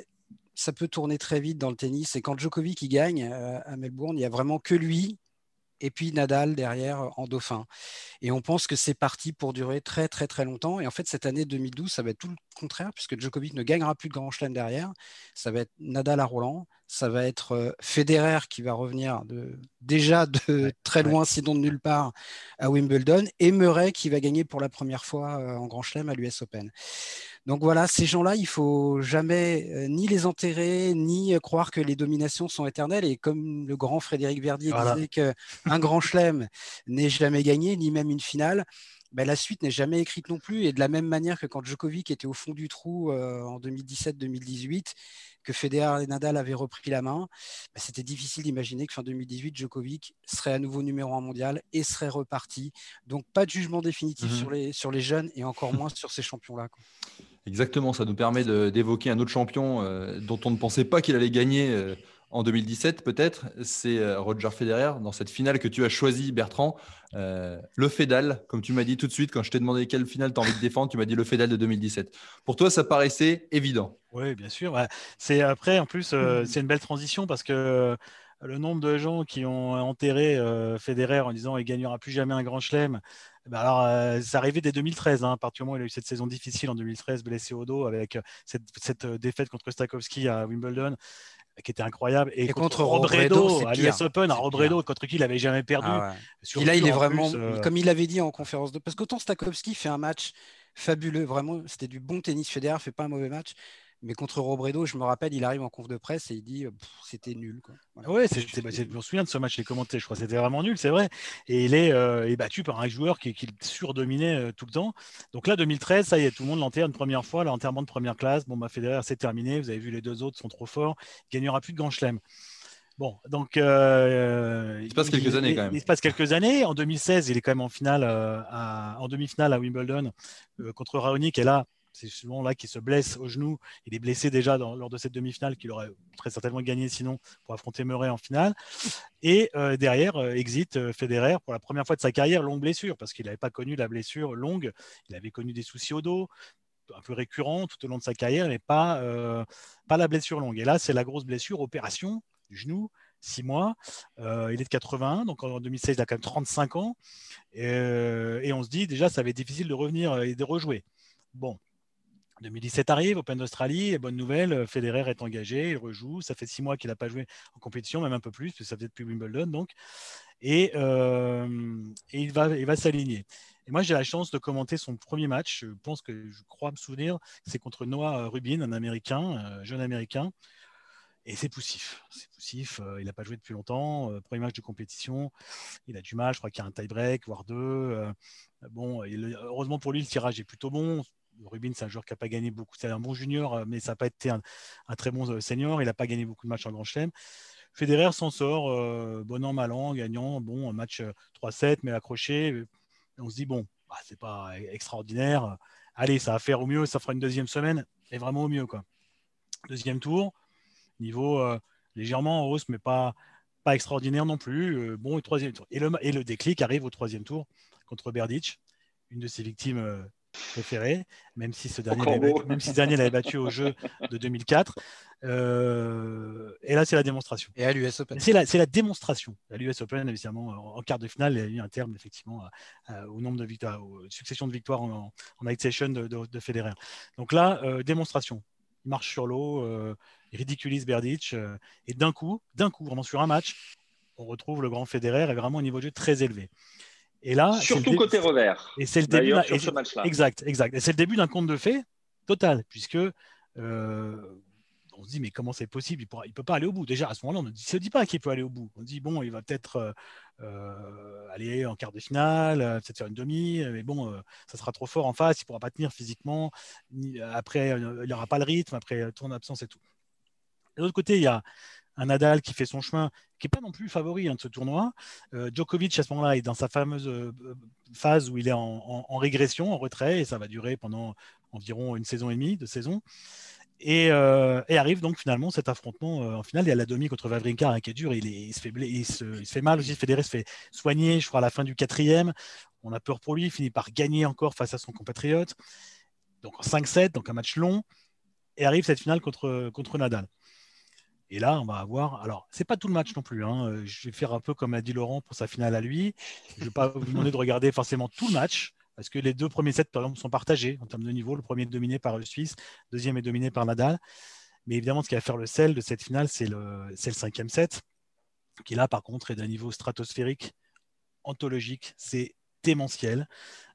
ça peut tourner très vite dans le tennis. Et quand Djokovic il gagne euh, à Melbourne, il n'y a vraiment que lui et puis Nadal derrière euh, en dauphin. Et on pense que c'est parti pour durer très très très longtemps. Et en fait, cette année 2012, ça va être tout le contraire, puisque Djokovic ne gagnera plus de Grand Chelem derrière. Ça va être Nadal à Roland, ça va être euh, Federer qui va revenir de, déjà de très loin, sinon de nulle part, à Wimbledon, et Murray qui va gagner pour la première fois euh, en Grand Chelem à l'US Open. Donc voilà, ces gens-là, il faut jamais euh, ni les enterrer, ni euh, croire que les dominations sont éternelles. Et comme le grand Frédéric Verdier disait qu'un grand chelem n'est jamais gagné, ni même une finale, ben, la suite n'est jamais écrite non plus. Et de la même manière que quand Djokovic était au fond du trou euh, en 2017-2018, que Federer et Nadal avaient repris la main, ben, c'était difficile d'imaginer que fin 2018, Djokovic serait à nouveau numéro un mondial et serait reparti. Donc pas de jugement définitif mmh sur, les, sur les jeunes et encore moins sur ces champions-là. Exactement, ça nous permet d'évoquer un autre champion euh, dont on ne pensait pas qu'il allait gagner euh, en 2017 peut-être, c'est euh, Roger Federer dans cette finale que tu as choisi Bertrand, le Fedal, comme tu m'as dit tout de suite quand je t'ai demandé quelle finale tu as envie de défendre, tu m'as dit le Fedal de 2017. Pour toi, ça paraissait évident. Oui, bien sûr. C'est après en plus c'est une belle transition parce que le nombre de gens qui ont enterré Federer en disant il gagnera plus jamais un grand chelem eh ben alors, euh, ça arrivait dès 2013, hein, à partir du moment où il a eu cette saison difficile en 2013, blessé au dos, avec euh, cette, euh, défaite contre Stakowski à Wimbledon. Qui était incroyable. Et, contre, Robredo, à l'US Open, à Robredo, contre qui il n'avait jamais perdu. Ah et là, il est vraiment, euh, comme il avait dit en conférence de. Parce qu'autant Stakowski fait un match fabuleux, vraiment, c'était du bon tennis. Federer fait pas un mauvais match. Mais contre Robredo, je me rappelle, il arrive en conf de presse et il dit c'était nul. Quoi. Ouais, bah, je me souviens de ce match, je l'ai commenté, je crois que c'était vraiment nul, c'est vrai. Et il est, euh, battu par un joueur qui, qui surdominait euh, tout le temps. Donc là, 2013, ça y est, tout le monde l'enterre une première fois, l'enterrement de première classe. Bon, bah, Federer, c'est terminé. Vous avez vu, les deux autres sont trop forts. Il gagnera plus de Grand Chelem. Bon, donc. Euh, il se passe quelques années quand même. Il, se passe quelques années. En 2016, il est quand même en finale, en demi-finale à Wimbledon contre Raonic. Et là, c'est souvent là qu'il se blesse au genou. Il est blessé déjà lors de cette demi-finale qu'il aurait très certainement gagné sinon pour affronter Murray en finale. Et euh, derrière, euh, exit euh, Federer pour la première fois de sa carrière, longue blessure, parce qu'il n'avait pas connu la blessure longue. Il avait connu des soucis au dos, un peu récurrents tout au long de sa carrière, mais pas, pas la blessure longue. Et là, c'est la grosse blessure, opération du genou. Six mois. il est de 81, donc en 2016, il a quand même 35 ans. Et, et on se dit déjà, ça va être difficile de revenir et de rejouer. Bon, 2017 arrive, Open d'Australie, bonne nouvelle, euh, Federer est engagé, il rejoue, ça fait six mois qu'il n'a pas joué en compétition, même un peu plus, parce que ça faisait depuis Wimbledon, donc, et, euh, il va, il va s'aligner. Et moi, j'ai la chance de commenter son premier match, je pense que je crois me souvenir, c'est contre Noah Rubin, un Américain, euh, jeune Américain, et c'est poussif. C'est poussif. il n'a pas joué depuis longtemps. premier match de compétition. Il a du mal. Je crois qu'il y a un tie-break, voire deux. bon, heureusement pour lui, le tirage est plutôt bon. Rubin, c'est un joueur qui n'a pas gagné beaucoup. C'est un bon junior, euh, mais ça n'a pas été un, très bon euh, senior. Il n'a pas gagné beaucoup de matchs en Grand Chelem. Federer s'en sort, euh, bon an, mal an, gagnant. Bon, match 3-7, mais accroché. on se dit, bon, bah, c'est pas extraordinaire. Allez, ça va faire au mieux. Ça fera une deuxième semaine. Et vraiment au mieux. Quoi. Deuxième tour, niveau légèrement en hausse, mais pas, extraordinaire non plus. bon, et troisième tour. Et le, le déclic arrive au troisième tour contre Berdych, une de ses victimes préféré, même si ce dernier, l'avait battu, même si dernier l'avait battu au jeu de 2004. Euh, et là, c'est la démonstration. Et à l'US Open. C'est la, la, démonstration. À l'US Open, évidemment, en, quart de finale, il y a eu un terme, effectivement, au nombre de victoires, aux succession de victoires en, en, night session de, de, Federer. Donc là, euh, démonstration. Il marche sur l'eau, euh, il ridiculise Berdych, et d'un coup, d'un coup, vraiment sur un match, on retrouve le grand Federer est vraiment au niveau de jeu très élevé. Et là, surtout côté revers. Et c'est le début sur ce match-là. Exact, exact. Et c'est le début d'un conte de fées total, puisque euh, on se dit mais comment c'est possible? Il ne peut pas aller au bout. Déjà à ce moment-là, on ne se dit pas qu'il peut aller au bout. On se dit bon, il va peut-être euh, euh, aller en quart de finale, peut-être faire une demi, mais bon, ça sera trop fort en face. Il ne pourra pas tenir physiquement. Après, il n'y aura pas le rythme. Après, tourne absence et tout. De l'autre côté, il y a un Nadal qui fait son chemin, qui n'est pas non plus favori hein, de ce tournoi. Euh, Djokovic, à ce moment-là, est dans sa fameuse euh, phase où il est en, régression, en retrait, et ça va durer pendant environ une saison et demie de saison. Et, euh, arrive donc finalement cet affrontement en finale. Il y a la demi contre Vavrinka hein, qui est dur. Il, se fait, se, fait mal aussi. Federer se fait soigner, je crois, à la fin du quatrième. On a peur pour lui. Il finit par gagner encore face à son compatriote. Donc en 5-7, donc un match long. Et arrive cette finale contre, contre Nadal. Et là, on va avoir. Alors, c'est pas tout le match non plus. Hein. Euh, je vais faire un peu comme a dit Laurent pour sa finale à lui. Je ne vais pas vous demander de regarder forcément tout le match, parce que les deux premiers sets, par exemple, sont partagés en termes de niveau. Le premier est dominé par le Suisse, le deuxième est dominé par Nadal. Mais évidemment, ce qui va faire le sel de cette finale, c'est le, le cinquième set, qui là, par contre, est d'un niveau stratosphérique, anthologique. C'est démentiel.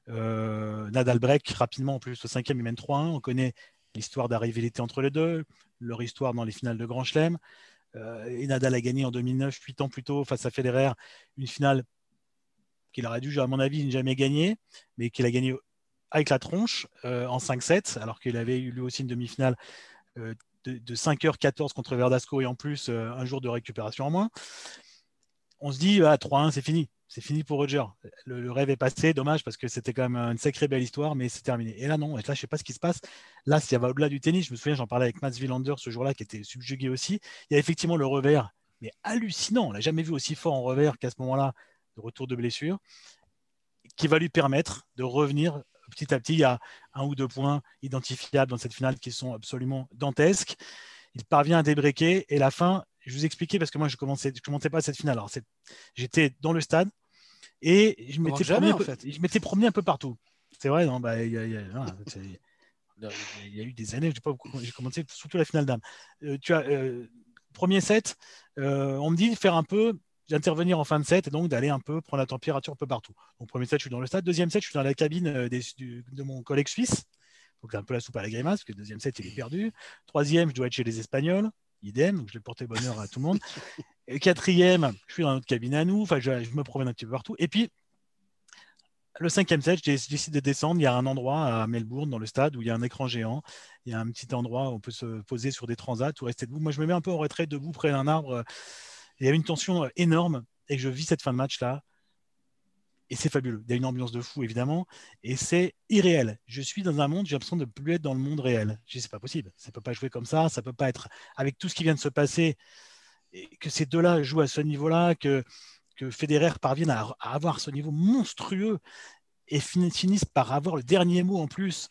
Euh, Nadal break rapidement, en plus, le cinquième, il mène 3-1. On connaît l'histoire d'arrivalité entre les deux, leur histoire dans les finales de Grand Chelem. Euh, et Nadal a gagné en 2009, huit ans plus tôt, face à Federer, une finale qu'il aurait dû, à mon avis, ne jamais gagner, mais qu'il a gagné avec la tronche euh, en 5-7, alors qu'il avait eu lui aussi une demi-finale euh, de, 5h14 contre Verdasco et en plus un jour de récupération en moins. On se dit, ah, 3-1, c'est fini c'est fini pour Roger. Le, rêve est passé, dommage parce que c'était quand même une sacrée belle histoire, mais c'est terminé. Et là, non, et là, je sais pas ce qui se passe. Là, y va au-delà du tennis, je me souviens, j'en parlais avec Mats Wilander ce jour-là, qui était subjugué aussi. Il y a effectivement le revers, mais hallucinant. On l'a jamais vu aussi fort en revers qu'à ce moment-là, de retour de blessure, qui va lui permettre de revenir petit à petit. Il y a un ou deux points identifiables dans cette finale qui sont absolument dantesques. Il parvient à débreaker et la fin, je vous expliquais parce que moi je commençais, commentais pas cette finale. J'étais dans le stade, et je m'étais promené, en fait. je m'étais promené un peu partout. C'est vrai, non bah, il, y a, il, y a, eu des années, j'ai commencé surtout la finale d'âme. Euh, tu as, euh, premier set, on me dit de faire un peu d'intervenir en fin de set et donc d'aller un peu prendre la température un peu partout. Donc, premier set, je suis dans le stade. Deuxième set, je suis dans la cabine de mon collègue suisse. Donc, un peu la soupe à la grimace, parce que le deuxième set, il est perdu. Troisième, je dois être chez les Espagnols. Idem, je vais porter bonheur à tout le monde. Quatrième, je suis dans notre cabine à nous. Enfin, je, me promène un petit peu partout. Et puis, le cinquième set, je décide de descendre. Il y a un endroit à Melbourne, dans le stade, où il y a un écran géant. Il y a un petit endroit où on peut se poser sur des transats ou rester debout. Moi, je me mets un peu en retrait, debout, près d'un arbre. Il y a une tension énorme et je vis cette fin de match-là. Et c'est fabuleux. Il y a une ambiance de fou, évidemment. Et c'est irréel. Je suis dans un monde, j'ai l'impression de ne plus être dans le monde réel. Je dis, c'est pas possible. Ça ne peut pas jouer comme ça. Ça ne peut pas être avec tout ce qui vient de se passer. Que ces deux-là jouent à ce niveau-là, que Federer parvienne à, avoir ce niveau monstrueux et finisse par avoir le dernier mot en plus,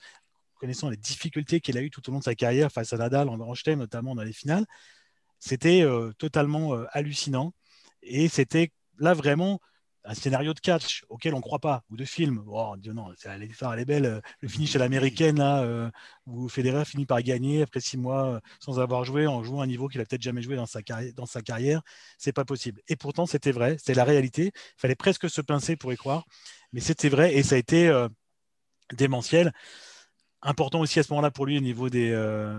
connaissant les difficultés qu'il a eues tout au long de sa carrière face à Nadal en Chelem, notamment dans les finales, c'était euh, totalement euh, hallucinant. Et c'était là vraiment un scénario de catch auquel on ne croit pas, ou de film. Oh, Dieu non, l'histoire elle est belle. Le finish à l'américaine, là, euh, où Federer finit par gagner après six mois euh, sans avoir joué, en jouant un niveau qu'il a peut-être jamais joué dans sa, carrière, dans sa. C'est pas possible. Et pourtant, c'était vrai, c'est la réalité. Il fallait presque se pincer pour y croire, mais c'était vrai et ça a été euh, démentiel. Important aussi à ce moment-là pour lui au niveau des.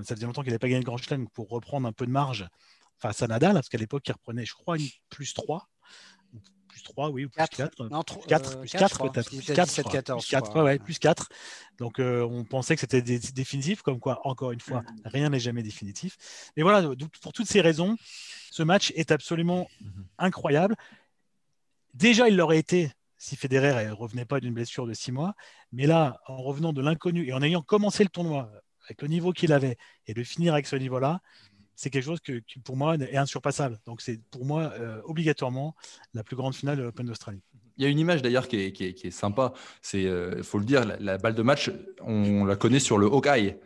ça faisait longtemps qu'il n'avait pas gagné le Grand Chelem pour reprendre un peu de marge face à Nadal, parce qu'à l'époque, il reprenait, je crois, une plus 3 plus 3, oui, ou plus 4. 4, plus 4 peut-être. Plus 4, 7, 14. Plus 4, ouais, plus 4. Donc euh, on pensait que c'était définitif, comme quoi, encore une fois, mm. rien n'est jamais définitif. Mais voilà, pour toutes ces raisons, ce match est absolument mm-hmm. incroyable. Déjà, il l'aurait été si Federer ne revenait pas d'une blessure de 6 mois. Mais là, en revenant de l'inconnu et en ayant commencé le tournoi avec le niveau qu'il avait et de finir avec ce niveau-là, c'est quelque chose que, qui, pour moi, est insurpassable. Donc, c'est pour moi, euh, obligatoirement, la plus grande finale de l'Open d'Australie. Il y a une image d'ailleurs qui est, qui, est, qui est, sympa. C'est, il euh, faut le dire, la, balle de match, on la connaît sur le Hawkeye.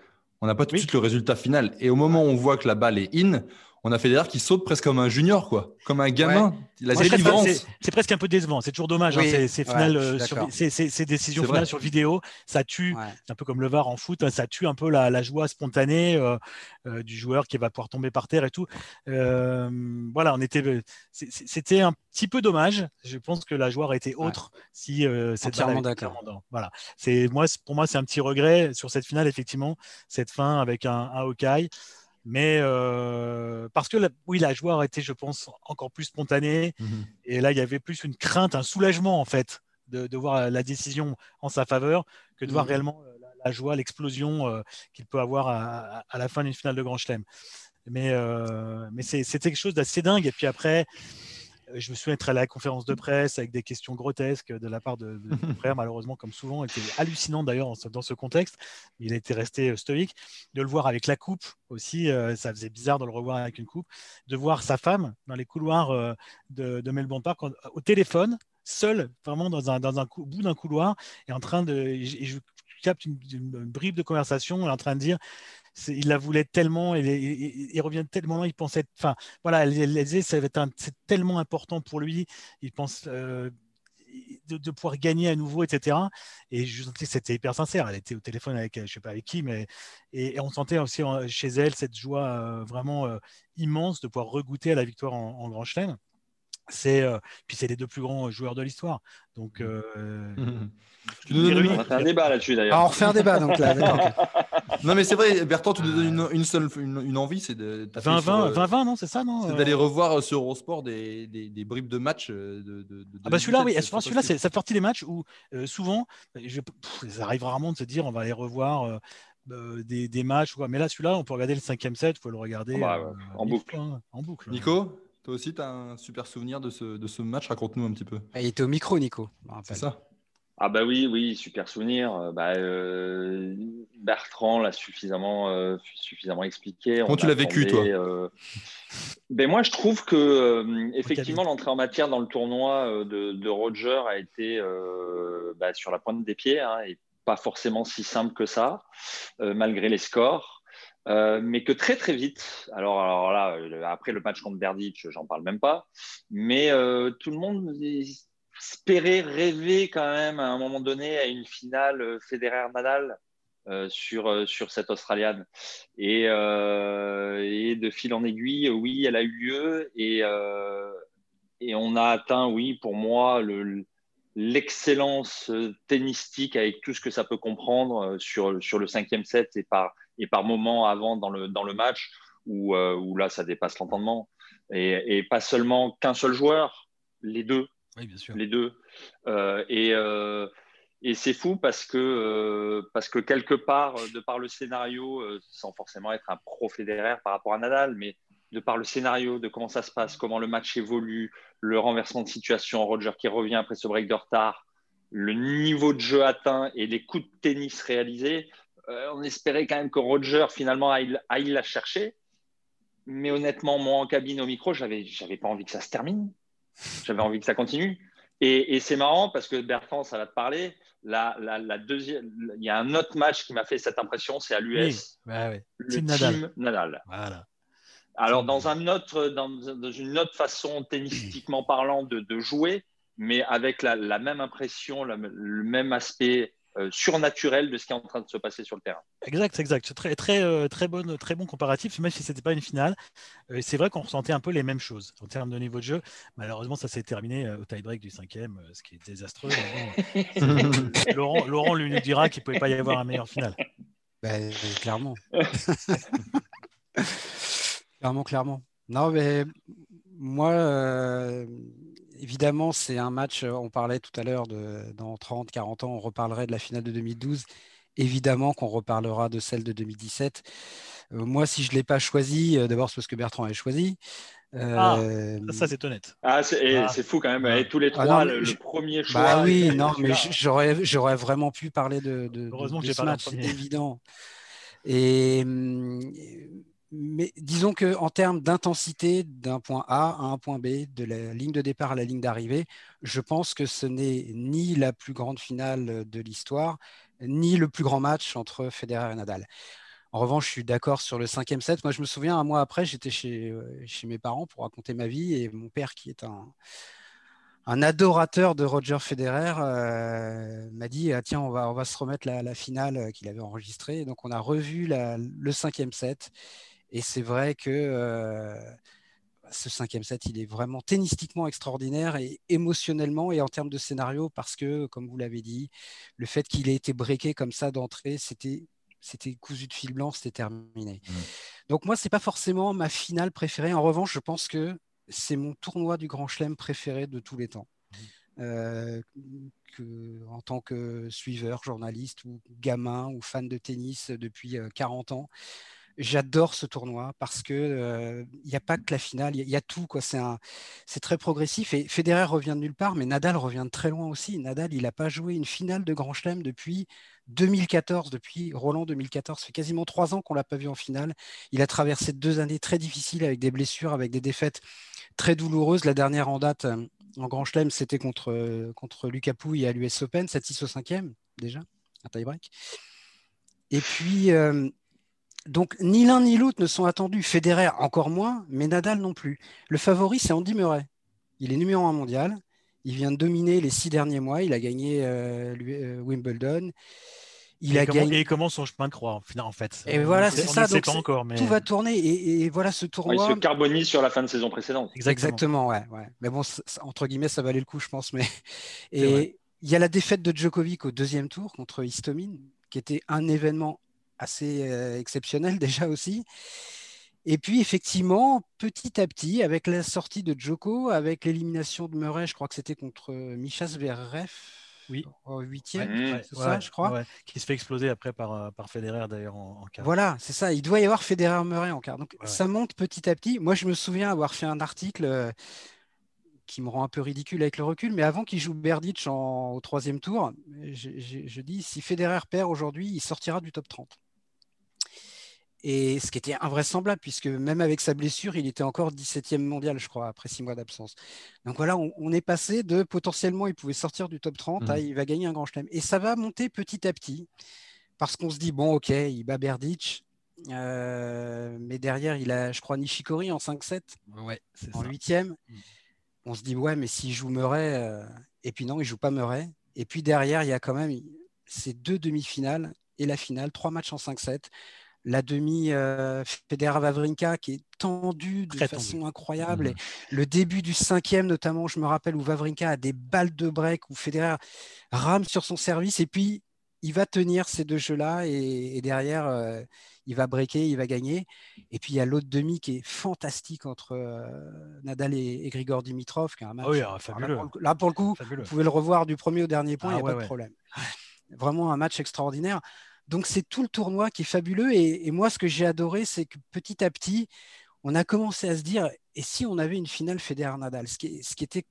On n'a pas tout de suite le résultat final. Et au moment où on voit que la balle est in, on a fait Federer qui saute presque comme un junior, quoi, comme un gamin. C'est presque un peu décevant. C'est toujours dommage. Hein, ces, décisions finales sur vidéo, ça tue. C'est un peu comme le VAR en foot, hein, ça tue un peu la, joie spontanée euh, euh, du joueur qui va pouvoir tomber par terre et tout. Euh, voilà, on était. C'était un petit peu dommage. Je pense que la joie aurait été autre si cette Entièrement d'accord. Voilà. C'est moi, pour moi, c'est un petit regret sur cette finale effectivement, cette fin avec un, un Hawkeye. Mais euh, parce que oui, la joie aurait été, je pense, encore plus spontanée. Mhm. Et là, il y avait plus une crainte, un soulagement, en fait, de, voir la décision en sa faveur que de voir mhm. réellement euh, la, joie, l'explosion euh, qu'il peut avoir à, la fin d'une finale de Grand Chelem. Mais, mais c'était quelque chose d'assez dingue. Et puis après, euh, je me souviens être à la conférence de presse avec des questions grotesques de la part de, mon frère, malheureusement, comme souvent. Il était hallucinant d'ailleurs dans ce contexte. Il était resté euh, stoïque. De le voir avec la coupe aussi, euh, ça faisait bizarre de le revoir avec une coupe. De voir sa femme dans les couloirs de, Melbourne Park au téléphone, seul, vraiment dans un, dans un bout d'un couloir, et en train de. Et je capte une, une, bribe de conversation, est en train de dire il la voulait tellement, et il, revient tellement, il pensait, enfin, voilà, elle, disait, c'est tellement important pour lui, il pense euh, de, pouvoir gagner à nouveau, etc. Et je sentais que c'était hyper sincère. Elle était au téléphone avec, je sais pas avec qui, mais et, on sentait aussi chez elle cette joie euh, vraiment euh, immense de pouvoir regoûter à la victoire en, Grand Chelem c'est puis c'est les deux plus grands joueurs de l'histoire. Donc mmh. on va faire un débat là-dessus d'ailleurs. Ah, on refait un débat donc là. non, mais c'est vrai, Bertrand, tu nous donnes une, seule une, envie, c'est de. 20-20, non, c'est ça, non C'est d'aller euh revoir sur Eurosport des, des, des, bribes de matchs. Euh, de, de, ah, bah celui-là, oui, celui-là, ça fait partie des matchs où euh, souvent, je, ça arrive rarement de se dire on va aller revoir. des, des, matchs, quoi. mais là, celui-là, on peut regarder le cinquième set, il faut le regarder ah bah, en, boucle. Hein, en boucle. Nico, toi aussi, tu as un super souvenir de ce, de ce match, raconte-nous un petit peu. Ah, il était au micro, Nico. C'est ça. Ah bah oui, oui, super souvenir. Euh, bah, euh, Bertrand l'a suffisamment, euh, suffisamment expliqué. Comment tu l'as vécu, toi ben Moi, je trouve que effectivement, l'entrée en matière dans le tournoi de, Roger a été bah, sur la pointe des pieds hein, et pas forcément si simple que ça, malgré les scores. Mais que très très vite, alors, alors là, après le match contre Berdych, j'en parle même pas, mais tout le monde espérer rêver quand même à un moment donné à une finale euh, Federer-Nadal sur, sur cette Australienne. Et, et, de fil en aiguille, oui, elle a eu lieu. Et, et on a atteint, oui, pour moi, l'excellence tennistique avec tout ce que ça peut comprendre sur, sur le cinquième set et par, et par moment avant dans le, dans le match où, où là, ça dépasse l'entendement. Et, et, pas seulement qu'un seul joueur, les deux. Oui, bien sûr. Les deux. et et c'est fou parce que, euh, parce que quelque part, euh, de par le scénario, euh, sans forcément être un pro fédéraire par rapport à Nadal, mais de par le scénario, de comment ça se passe, comment le match évolue, le renversement de situation, Roger qui revient après ce break de retard, le niveau de jeu atteint et les coups de tennis réalisés, on espérait quand même que Roger finalement aille, aille, la chercher. Mais honnêtement, moi en cabine au micro, j'avais, j'avais pas envie que ça se termine. J'avais envie que ça continue. Et, et c'est marrant parce que Bertrand, ça va te parler. La, la, deuxième, il y a un autre match qui m'a fait cette impression, c'est à l'US. Oui, Le team Nadal. Nadal. Voilà. Alors, dans, un autre, dans, dans, une autre façon, tennistiquement parlant, de, de jouer, mais avec la, même impression, le même aspect euh, surnaturel de ce qui est en train de se passer sur le terrain. Exact, exact. Très, très, euh, très, bonne, très bon comparatif, même si ce n'était pas une finale. Euh, c'est vrai qu'on ressentait un peu les mêmes choses en termes de niveau de jeu. Malheureusement, ça s'est terminé au tie-break du cinquième, ce qui est désastreux. Laurent, Laurent lui nous dira qu'il ne pouvait pas y avoir un meilleur final. Ben, clairement. clairement, clairement. Non, mais moi, évidemment, c'est un match, euh, on parlait tout à l'heure, de, dans 30, 40 ans, on reparlerait de la finale de 2012. Évidemment qu'on reparlera de celle de 2017. Euh, moi, si je ne l'ai pas choisi, euh, d'abord c'est parce que Bertrand avait choisi. Ah, ça c'est honnête. Ah, c'est ah. fou quand même. tous les ah, trois, le, premier choix. Bah oui, non, mais j'aurais vraiment pu parler de, de, Heureusement que ce match, c'est évident. Et, hum, mais disons qu'en termes d'intensité d'un point A à un point B, de la ligne de départ à la ligne d'arrivée, je pense que ce n'est ni la plus grande finale de l'histoire, ni le plus grand match entre Federer et Nadal. En revanche, je suis d'accord sur le cinquième set. Moi, je me souviens, un mois après, j'étais chez, euh, chez mes parents pour raconter ma vie et mon père, qui est un, un adorateur de Roger Federer euh, m'a dit ah, tiens on va on va se remettre la, finale qu'il avait enregistrée donc on a revu le cinquième set et c'est vrai que euh, ce cinquième set, il est vraiment tennistiquement extraordinaire et émotionnellement et en termes de scénario, parce que, comme vous l'avez dit, le fait qu'il ait été breaké comme ça d'entrée, c'était c'était cousu de fil blanc, c'était terminé. Mmh. Donc moi, c'est pas forcément ma finale préférée. En revanche, je pense que c'est mon tournoi du Grand Chelem préféré de tous les temps. Mmh. Euh, que, en tant que suiveur, journaliste ou gamin ou fan de tennis depuis 40 euh, ans, J'adore ce tournoi parce que euh, il n'y a pas que la finale, il y, a tout. C'est très progressif et Federer revient de nulle part, mais Nadal revient de très loin aussi. Nadal, il n'a pas joué une finale de Grand Chelem depuis 2014, depuis Roland 2014. Ça fait quasiment trois ans qu'on l'a pas vu en finale. Il a traversé deux années très difficiles avec des blessures, avec des défaites très douloureuses. La dernière en date euh, en Grand Chelem, c'était contre euh, contre Lucas Pouille à l'US Open, 7-6 au cinquième déjà, un tie-break. Et puis donc ni l'un ni l'autre ne sont attendus. Federer encore moins, mais Nadal non plus. Le favori, c'est Andy Murray. Il est numéro un mondial. Il vient de dominer les six derniers mois. Il a gagné euh, euh, Wimbledon. Il a gagné. Et comment son chemin de croix en fait? Et voilà, c'est ça. Donc, encore, mais... Tout va tourner et, voilà ce tournoi. il se carbonise sur la fin de saison précédente. Exactement, ouais, Mais bon, entre guillemets, ça valait le coup, je pense. Mais et il y a la défaite de Djokovic au deuxième tour contre Istomin, qui était un événement assez euh, exceptionnel déjà aussi. Et puis effectivement, petit à petit, avec la sortie de Joko, avec l'élimination de Murray, je crois que c'était contre euh, Michas Zverev, oui. au huitième, c'est ça, je crois. Qui se fait exploser après par, euh, par Federer d'ailleurs en, quart. Voilà, c'est ça. Il doit y avoir Federer-Murray en quart. Donc ça monte petit à petit. Moi, je me souviens avoir fait un article qui me rend un peu ridicule avec le recul, mais avant qu'il joue Berdych au troisième tour, je, je dis si Federer perd aujourd'hui, il sortira du top 30. Et ce qui était invraisemblable, puisque même avec sa blessure, il était encore 17e mondial, je crois, après six mois d'absence. Donc voilà, on, est passé de potentiellement, il pouvait sortir du top 30 à mmh. il va gagner un grand chelem. Et ça va monter petit à petit, parce qu'on se dit, bon, ok, il bat Berdych, euh, mais derrière, il a, je crois, Nishikori en 5-7, ouais, en 8e. Mmh. On se dit, ouais, mais s'il joue Murray, euh, et puis non, il joue pas Murray. Et puis derrière, il y a quand même ces deux demi-finales et la finale, trois matchs en 5-7 la demi euh, Federer-Vavrinka qui est tendue de façon incroyable. Et mmh. le début du cinquième, notamment, je me rappelle, où Vavrinka a des balles de break, où Federer rame sur son service et puis il va tenir ces deux jeux-là et, derrière, euh, il va breaker, il va gagner. Et puis il y a l'autre demi qui est fantastique entre euh, Nadal et, Grigor Dimitrov, qui est un match. Ah ah, là, pour le, coup, vous pouvez le revoir du premier au dernier point, il n'y a pas de problème. Vraiment un match extraordinaire. Donc c'est tout le tournoi qui est fabuleux. Et, moi, ce que j'ai adoré, c'est que petit à petit, on a commencé à se dire, et si on avait une finale Federer-Nadal, ce qui, était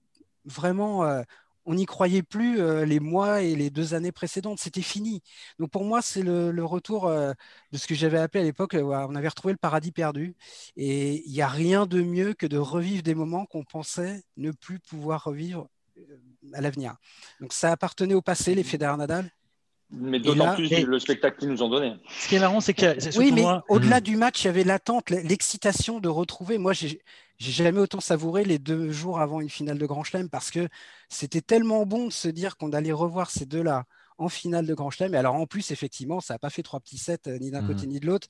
vraiment... Euh, on n'y croyait plus euh, les mois et les deux années précédentes. C'était fini. Donc pour moi, c'est le, retour euh, de ce que j'avais appelé à l'époque, on avait retrouvé le paradis perdu. Et il n'y a rien de mieux que de revivre des moments qu'on pensait ne plus pouvoir revivre à l'avenir. Donc ça appartenait au passé, les Federer-Nadal. Mais d'autant plus le spectacle qu'ils nous ont donné. Ce qui est marrant, c'est que. Oui, mais au-delà du match, il y avait l'attente, l'excitation de retrouver. Moi, j'ai jamais autant savouré les deux jours avant une finale de Grand Chelem parce que c'était tellement bon de se dire qu'on allait revoir ces deux-là en finale de Grand Chelem. Et alors en plus, effectivement, ça n'a pas fait trois petits sets euh, ni d'un côté mmh. ni de l'autre.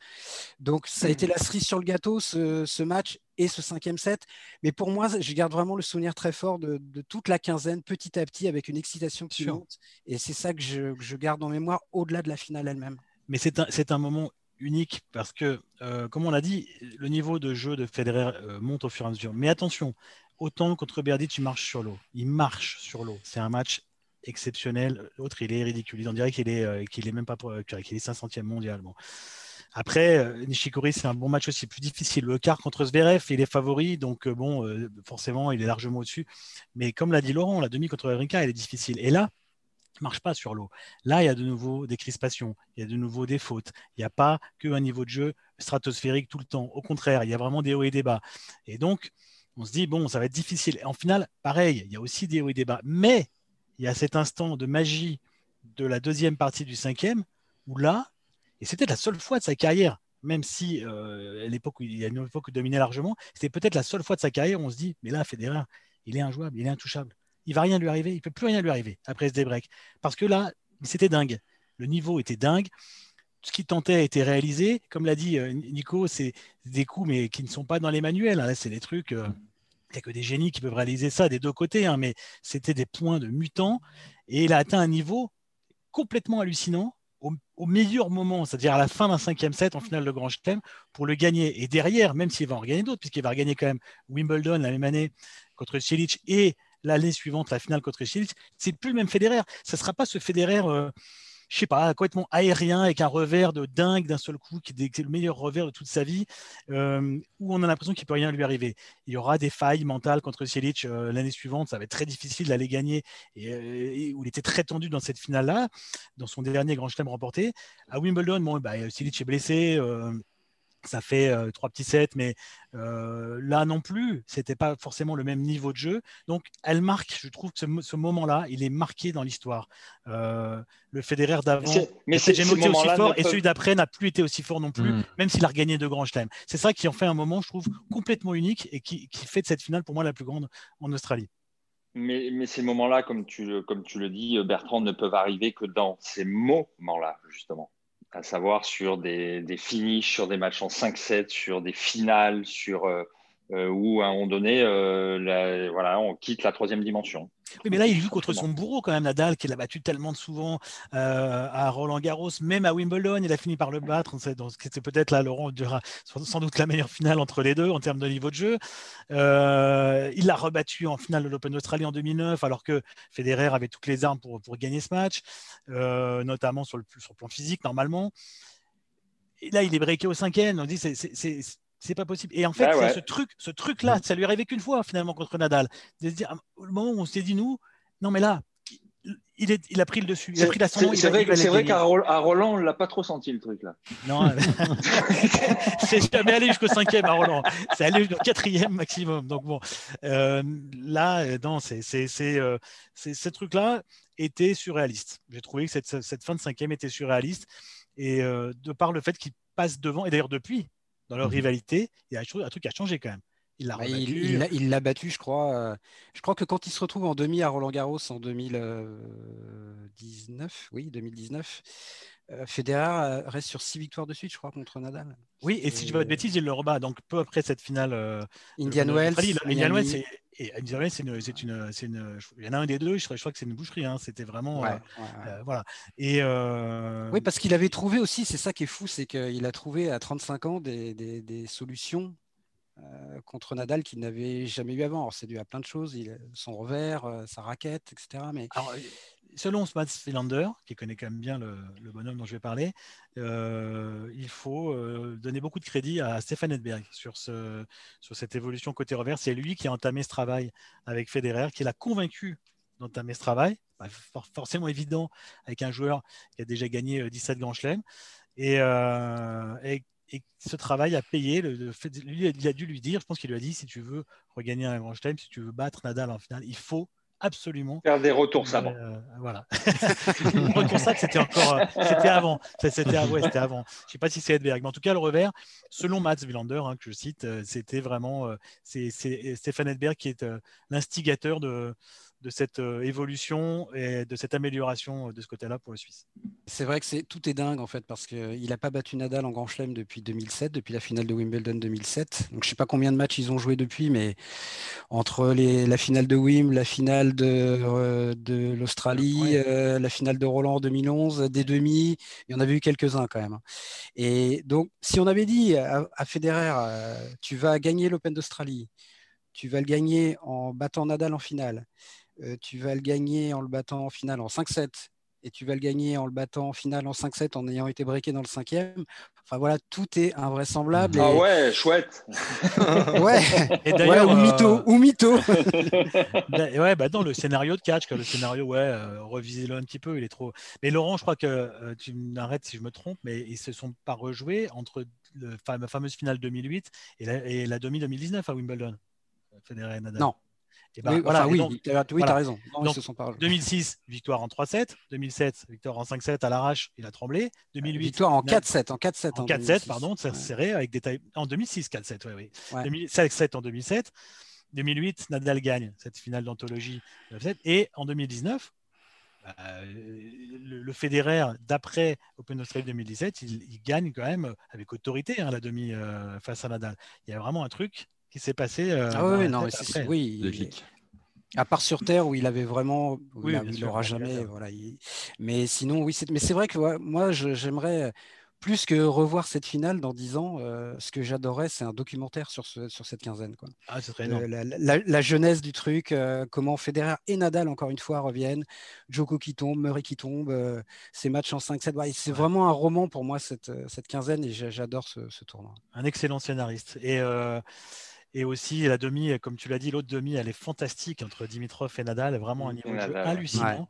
Donc ça a été la cerise sur le gâteau, ce, match et ce cinquième set. Mais pour moi, je garde vraiment le souvenir très fort de, toute la quinzaine, petit à petit, avec une excitation qui monte. Et c'est ça que je, garde en mémoire au-delà de la finale elle-même. Mais c'est un, un, moment unique parce que, euh, comme on l'a dit, le niveau de jeu de Federer euh, monte au fur et à mesure. Mais attention, autant contre Berdy, tu marches sur l'eau. Il marche sur l'eau. C'est un match exceptionnel. L'autre, il est ridicule. On dirait qu'il est, euh, qu'il est même pas, qu'il est 500e mondial. Après, euh, Nishikori, c'est un bon match aussi plus difficile. Le quart contre Zverev, il est favori, donc euh, bon, forcément, il est largement au-dessus. Mais comme l'a dit Laurent, la demi contre Wawrinka, elle est difficile. Et là, marche pas sur l'eau. Là, il y a de nouveau des crispations, il y a de nouveau des fautes. Il n'y a pas qu'un niveau de jeu stratosphérique tout le temps. Au contraire, il y a vraiment des hauts et des bas. Et donc, on se dit, bon, ça va être difficile. en final, pareil, il y a aussi des hauts et des bas. Mais il y a cet instant de magie de la deuxième partie du cinquième, où là, et c'était la seule fois de sa carrière, même si euh, à l'époque, il y a une époque où il dominait largement, c'était peut-être la seule fois de sa carrière où on se dit, mais là, Federer, il est injouable, il est intouchable. Il va rien lui arriver, il peut plus rien lui arriver après ce débreak. Parce que là, c'était dingue. Le niveau était dingue. Ce qui tentait a été réalisé. Comme l'a dit euh, Nico, c'est des coups, mais qui ne sont pas dans les manuels. Hein. c'est des trucs. Euh, que des génies qui peuvent réaliser ça des deux côtés, hein, mais c'était des points de mutant. Et il a atteint un niveau complètement hallucinant au, meilleur moment, c'est-à-dire à la fin d'un cinquième set en finale de Grand Chelem, pour le gagner. Et derrière, même s'il va en gagner d'autres, puisqu'il va regagner quand même Wimbledon la même année contre Cilic et l'année suivante la finale contre Cilic, c'est plus le même Federer. Ce ne sera pas ce Federer. Euh, je sais pas, complètement aérien avec un revers de dingue d'un seul coup, qui est le meilleur revers de toute sa vie, euh, où on a l'impression qu'il peut rien lui arriver. Il y aura des failles mentales contre Silic euh, l'année suivante, ça va être très difficile d'aller gagner, euh, où il était très tendu dans cette finale-là, dans son dernier Grand Chelem remporté. À Wimbledon, bon, bah, est blessé ça fait euh, trois petits sets, mais euh, là non plus, c'était pas forcément le même niveau de jeu. Donc, elle marque, je trouve que ce, moment-là, il est marqué dans l'histoire. Euh, le Federer d'avant n'a jamais été aussi fort, et celui d'après n'a plus été aussi fort non plus, hmm. même s'il a regagné deux grands chelems. C'est ça qui en fait un moment, je trouve, complètement unique et qui, fait de cette finale pour moi la plus grande en Australie. Mais, mais, ces moments-là, comme tu, comme tu le dis, Bertrand, ne peuvent arriver que dans ces moments-là, justement à savoir sur des, des finishes, sur des matchs en 5-7, sur des finales, sur euh, euh, où à un moment donné, euh, voilà, on quitte la troisième dimension. Oui, mais là, il joue contre son bourreau quand même, Nadal, qui l'a battu tellement de souvent à Roland Garros, même à Wimbledon, il a fini par le battre. C'était peut-être là, Laurent sans doute la meilleure finale entre les deux en termes de niveau de jeu. il l'a rebattu en finale de l'Open d'Australie en 2009, alors que Federer avait toutes les armes pour, pour gagner ce match, notamment sur le, sur le plan physique, normalement. Et là, il est breaké au cinquième. On dit c'est c'est pas possible. Et en fait, bah ce truc, ce truc-là, ça lui arrivait qu'une fois finalement contre Nadal. De se dire, le moment où on s'est dit nous, non mais là, il, est, il a pris le dessus, il a pris C'est vrai, vrai qu'à Roland, on l'a pas trop senti le truc là. Non, c'est jamais allé jusqu'au cinquième à Roland. C'est allé jusqu'au quatrième maximum. Donc bon, euh, là, euh, non, c'est euh, ce truc-là était surréaliste. J'ai trouvé que cette, cette, fin de cinquième était surréaliste et de par le fait qu'il passe devant et d'ailleurs depuis dans leur mhm. rivalité, il y a un truc qui a changé quand même. Il l'a bah, il, l'a battu, je crois. Euh, je crois que quand il se retrouve en demi à Roland Garros en 2019, oui, 2019, euh, Federer reste sur six victoires de suite, je crois, contre Nadal. Oui, et, si je ne dis pas de bêtises, il le rebat. Donc peu après cette finale. Indian Wells. Indian Wells, c'est et c'est une, c'est une, c'est une, il y en a un des deux, je, crois que c'est une boucherie. Hein, C'était vraiment, euh, euh, voilà. Et euh, oui, parce qu'il avait trouvé aussi, c'est ça qui est fou, c'est qu'il a trouvé à 35 ans des, des, des solutions contre Nadal qu'il n'avait jamais eu avant. Alors c'est dû à plein de choses, son revers, sa raquette, etc. Mais selon Mats Philander, qui connaît quand même bien le, bonhomme dont je vais parler, euh, il faut euh, donner beaucoup de crédit à Stéphane Edberg sur, ce, sur cette évolution côté revers. C'est lui qui a entamé ce travail avec Federer, qui l'a convaincu d'entamer ce travail. forcément évident avec un joueur qui a déjà gagné 17 euh, grands chelems. Et, et, ce travail a payé. Le, lui, il a dû lui dire, je pense qu'il lui a dit, si tu veux regagner un grand chelem, si tu veux battre Nadal en finale, il faut absolument. Faire des retours savants. Euh, voilà. retour ça, c'était encore, euh, c'était avant. C'était ouais, c'était avant. Je sais pas si c'est Edberg, mais en tout cas le revers, selon Mats Wilander, hein, que je cite, euh, c'était vraiment, c'est Stéphane Edberg qui est l'instigateur de de cette euh, évolution et de cette amélioration euh, de ce côté-là pour le Suisse. C'est vrai que c'est tout est dingue en fait parce qu'il n'a pas battu Nadal en Grand Chelem depuis 2007, depuis la finale de Wimbledon 2007. Donc je sais pas combien de matchs ils ont joué depuis, mais entre les, la finale de Wim, la finale de, euh, de l'Australie, la finale de Roland en 2011, des demi, il y en avait eu quelques-uns quand même. Et donc si on avait dit à, à Federer, tu vas gagner l'Open d'Australie, tu vas le gagner en battant Nadal en finale euh, tu vas le gagner en le battant en finale en 5-7 et tu vas le gagner en le battant en finale en 5-7 en ayant été breaké dans le cinquième. Enfin voilà, tout est invraisemblable. Ah ouais, chouette. ouais. Et d'ailleurs, ou mytho, euh, ou mytho. ouais, bah non, le scénario de catch, que le scénario, ouais, euh, revisez-le un petit peu, il est trop. Mais Laurent, je crois que tu m'arrêtes si je me trompe, mais ils se sont pas rejoués entre la fameuse finale 2008 et la, et la demi 2019 à Wimbledon. Federer Nadal. Non, et ben, oui, voilà, oui, tu as, raison. 2006, victoire en 3-7. 2007, victoire en 5-7 à l'arrache, il a tremblé. 2008, victoire en 4-7. En 4-7, en 4-7 pardon, c'est serré avec des tailles. En 2006, 4-7, oui. oui. 2007 en 2007. 2008, Nadal gagne cette finale d'anthologie. Et en 2019, bah, le, le Federer, d'après Open Australia 2017, il, gagne quand même avec autorité hein, la demi euh, face à Nadal. Il y a vraiment un truc qui s'est passé. Euh, ah oui, non, c'est, oui. À part sur Terre où il avait vraiment, oui, il n'aura jamais, voilà. Mais sinon, oui, c'est, mais c'est vrai que moi, j'aimerais plus que revoir cette finale dans dix ans, euh, ce que j'adorais, c'est un documentaire sur, ce, sur cette quinzaine. Quoi. Ah, euh, la, la, jeunesse du truc, comment Federer et Nadal, encore une fois, reviennent, Joko qui tombe, Murray qui tombe, ces matchs en 5-7. c'est vraiment un roman pour moi, cette, cette quinzaine, et j'adore ce, ce, tournoi. Un excellent scénariste. Et et aussi, la demi, comme tu l'as dit, l'autre demi, elle est fantastique entre Dimitrov et Nadal. Vraiment un niveau de jeu hallucinant.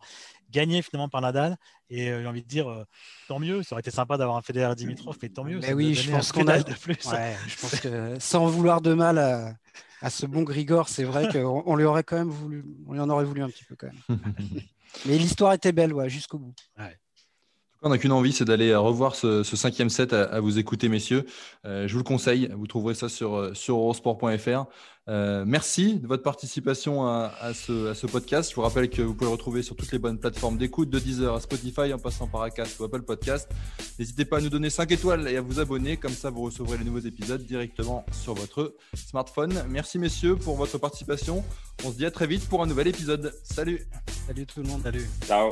Gagné finalement par Nadal. Et euh, j'ai envie de dire, euh, tant mieux. Ça aurait été sympa d'avoir un Federer Dimitrov, mais tant mieux. Mais oui, je pense qu'on a. De plus. je pense que sans vouloir de mal à, ce bon Grigor, c'est vrai qu'on on lui aurait quand même voulu. On lui en aurait voulu un petit peu quand même. mais l'histoire était belle, ouais, jusqu'au bout. On n'a qu'une envie, c'est d'aller euh, revoir ce, cinquième set à, vous écouter, messieurs. Euh, je vous le conseille, vous trouverez ça sur, euh, sur eurosport.fr. merci de votre participation à, ce, podcast. Je vous rappelle que vous pouvez le retrouver sur toutes les bonnes plateformes d'écoute, de Deezer à Spotify, en passant par Acast ou Apple Podcast. N'hésitez pas à nous donner 5 étoiles et à vous abonner, comme ça vous recevrez les nouveaux épisodes directement sur votre smartphone. Merci messieurs pour votre participation. On se dit à très vite pour un nouvel épisode. Salut Salut tout le monde, salut Ciao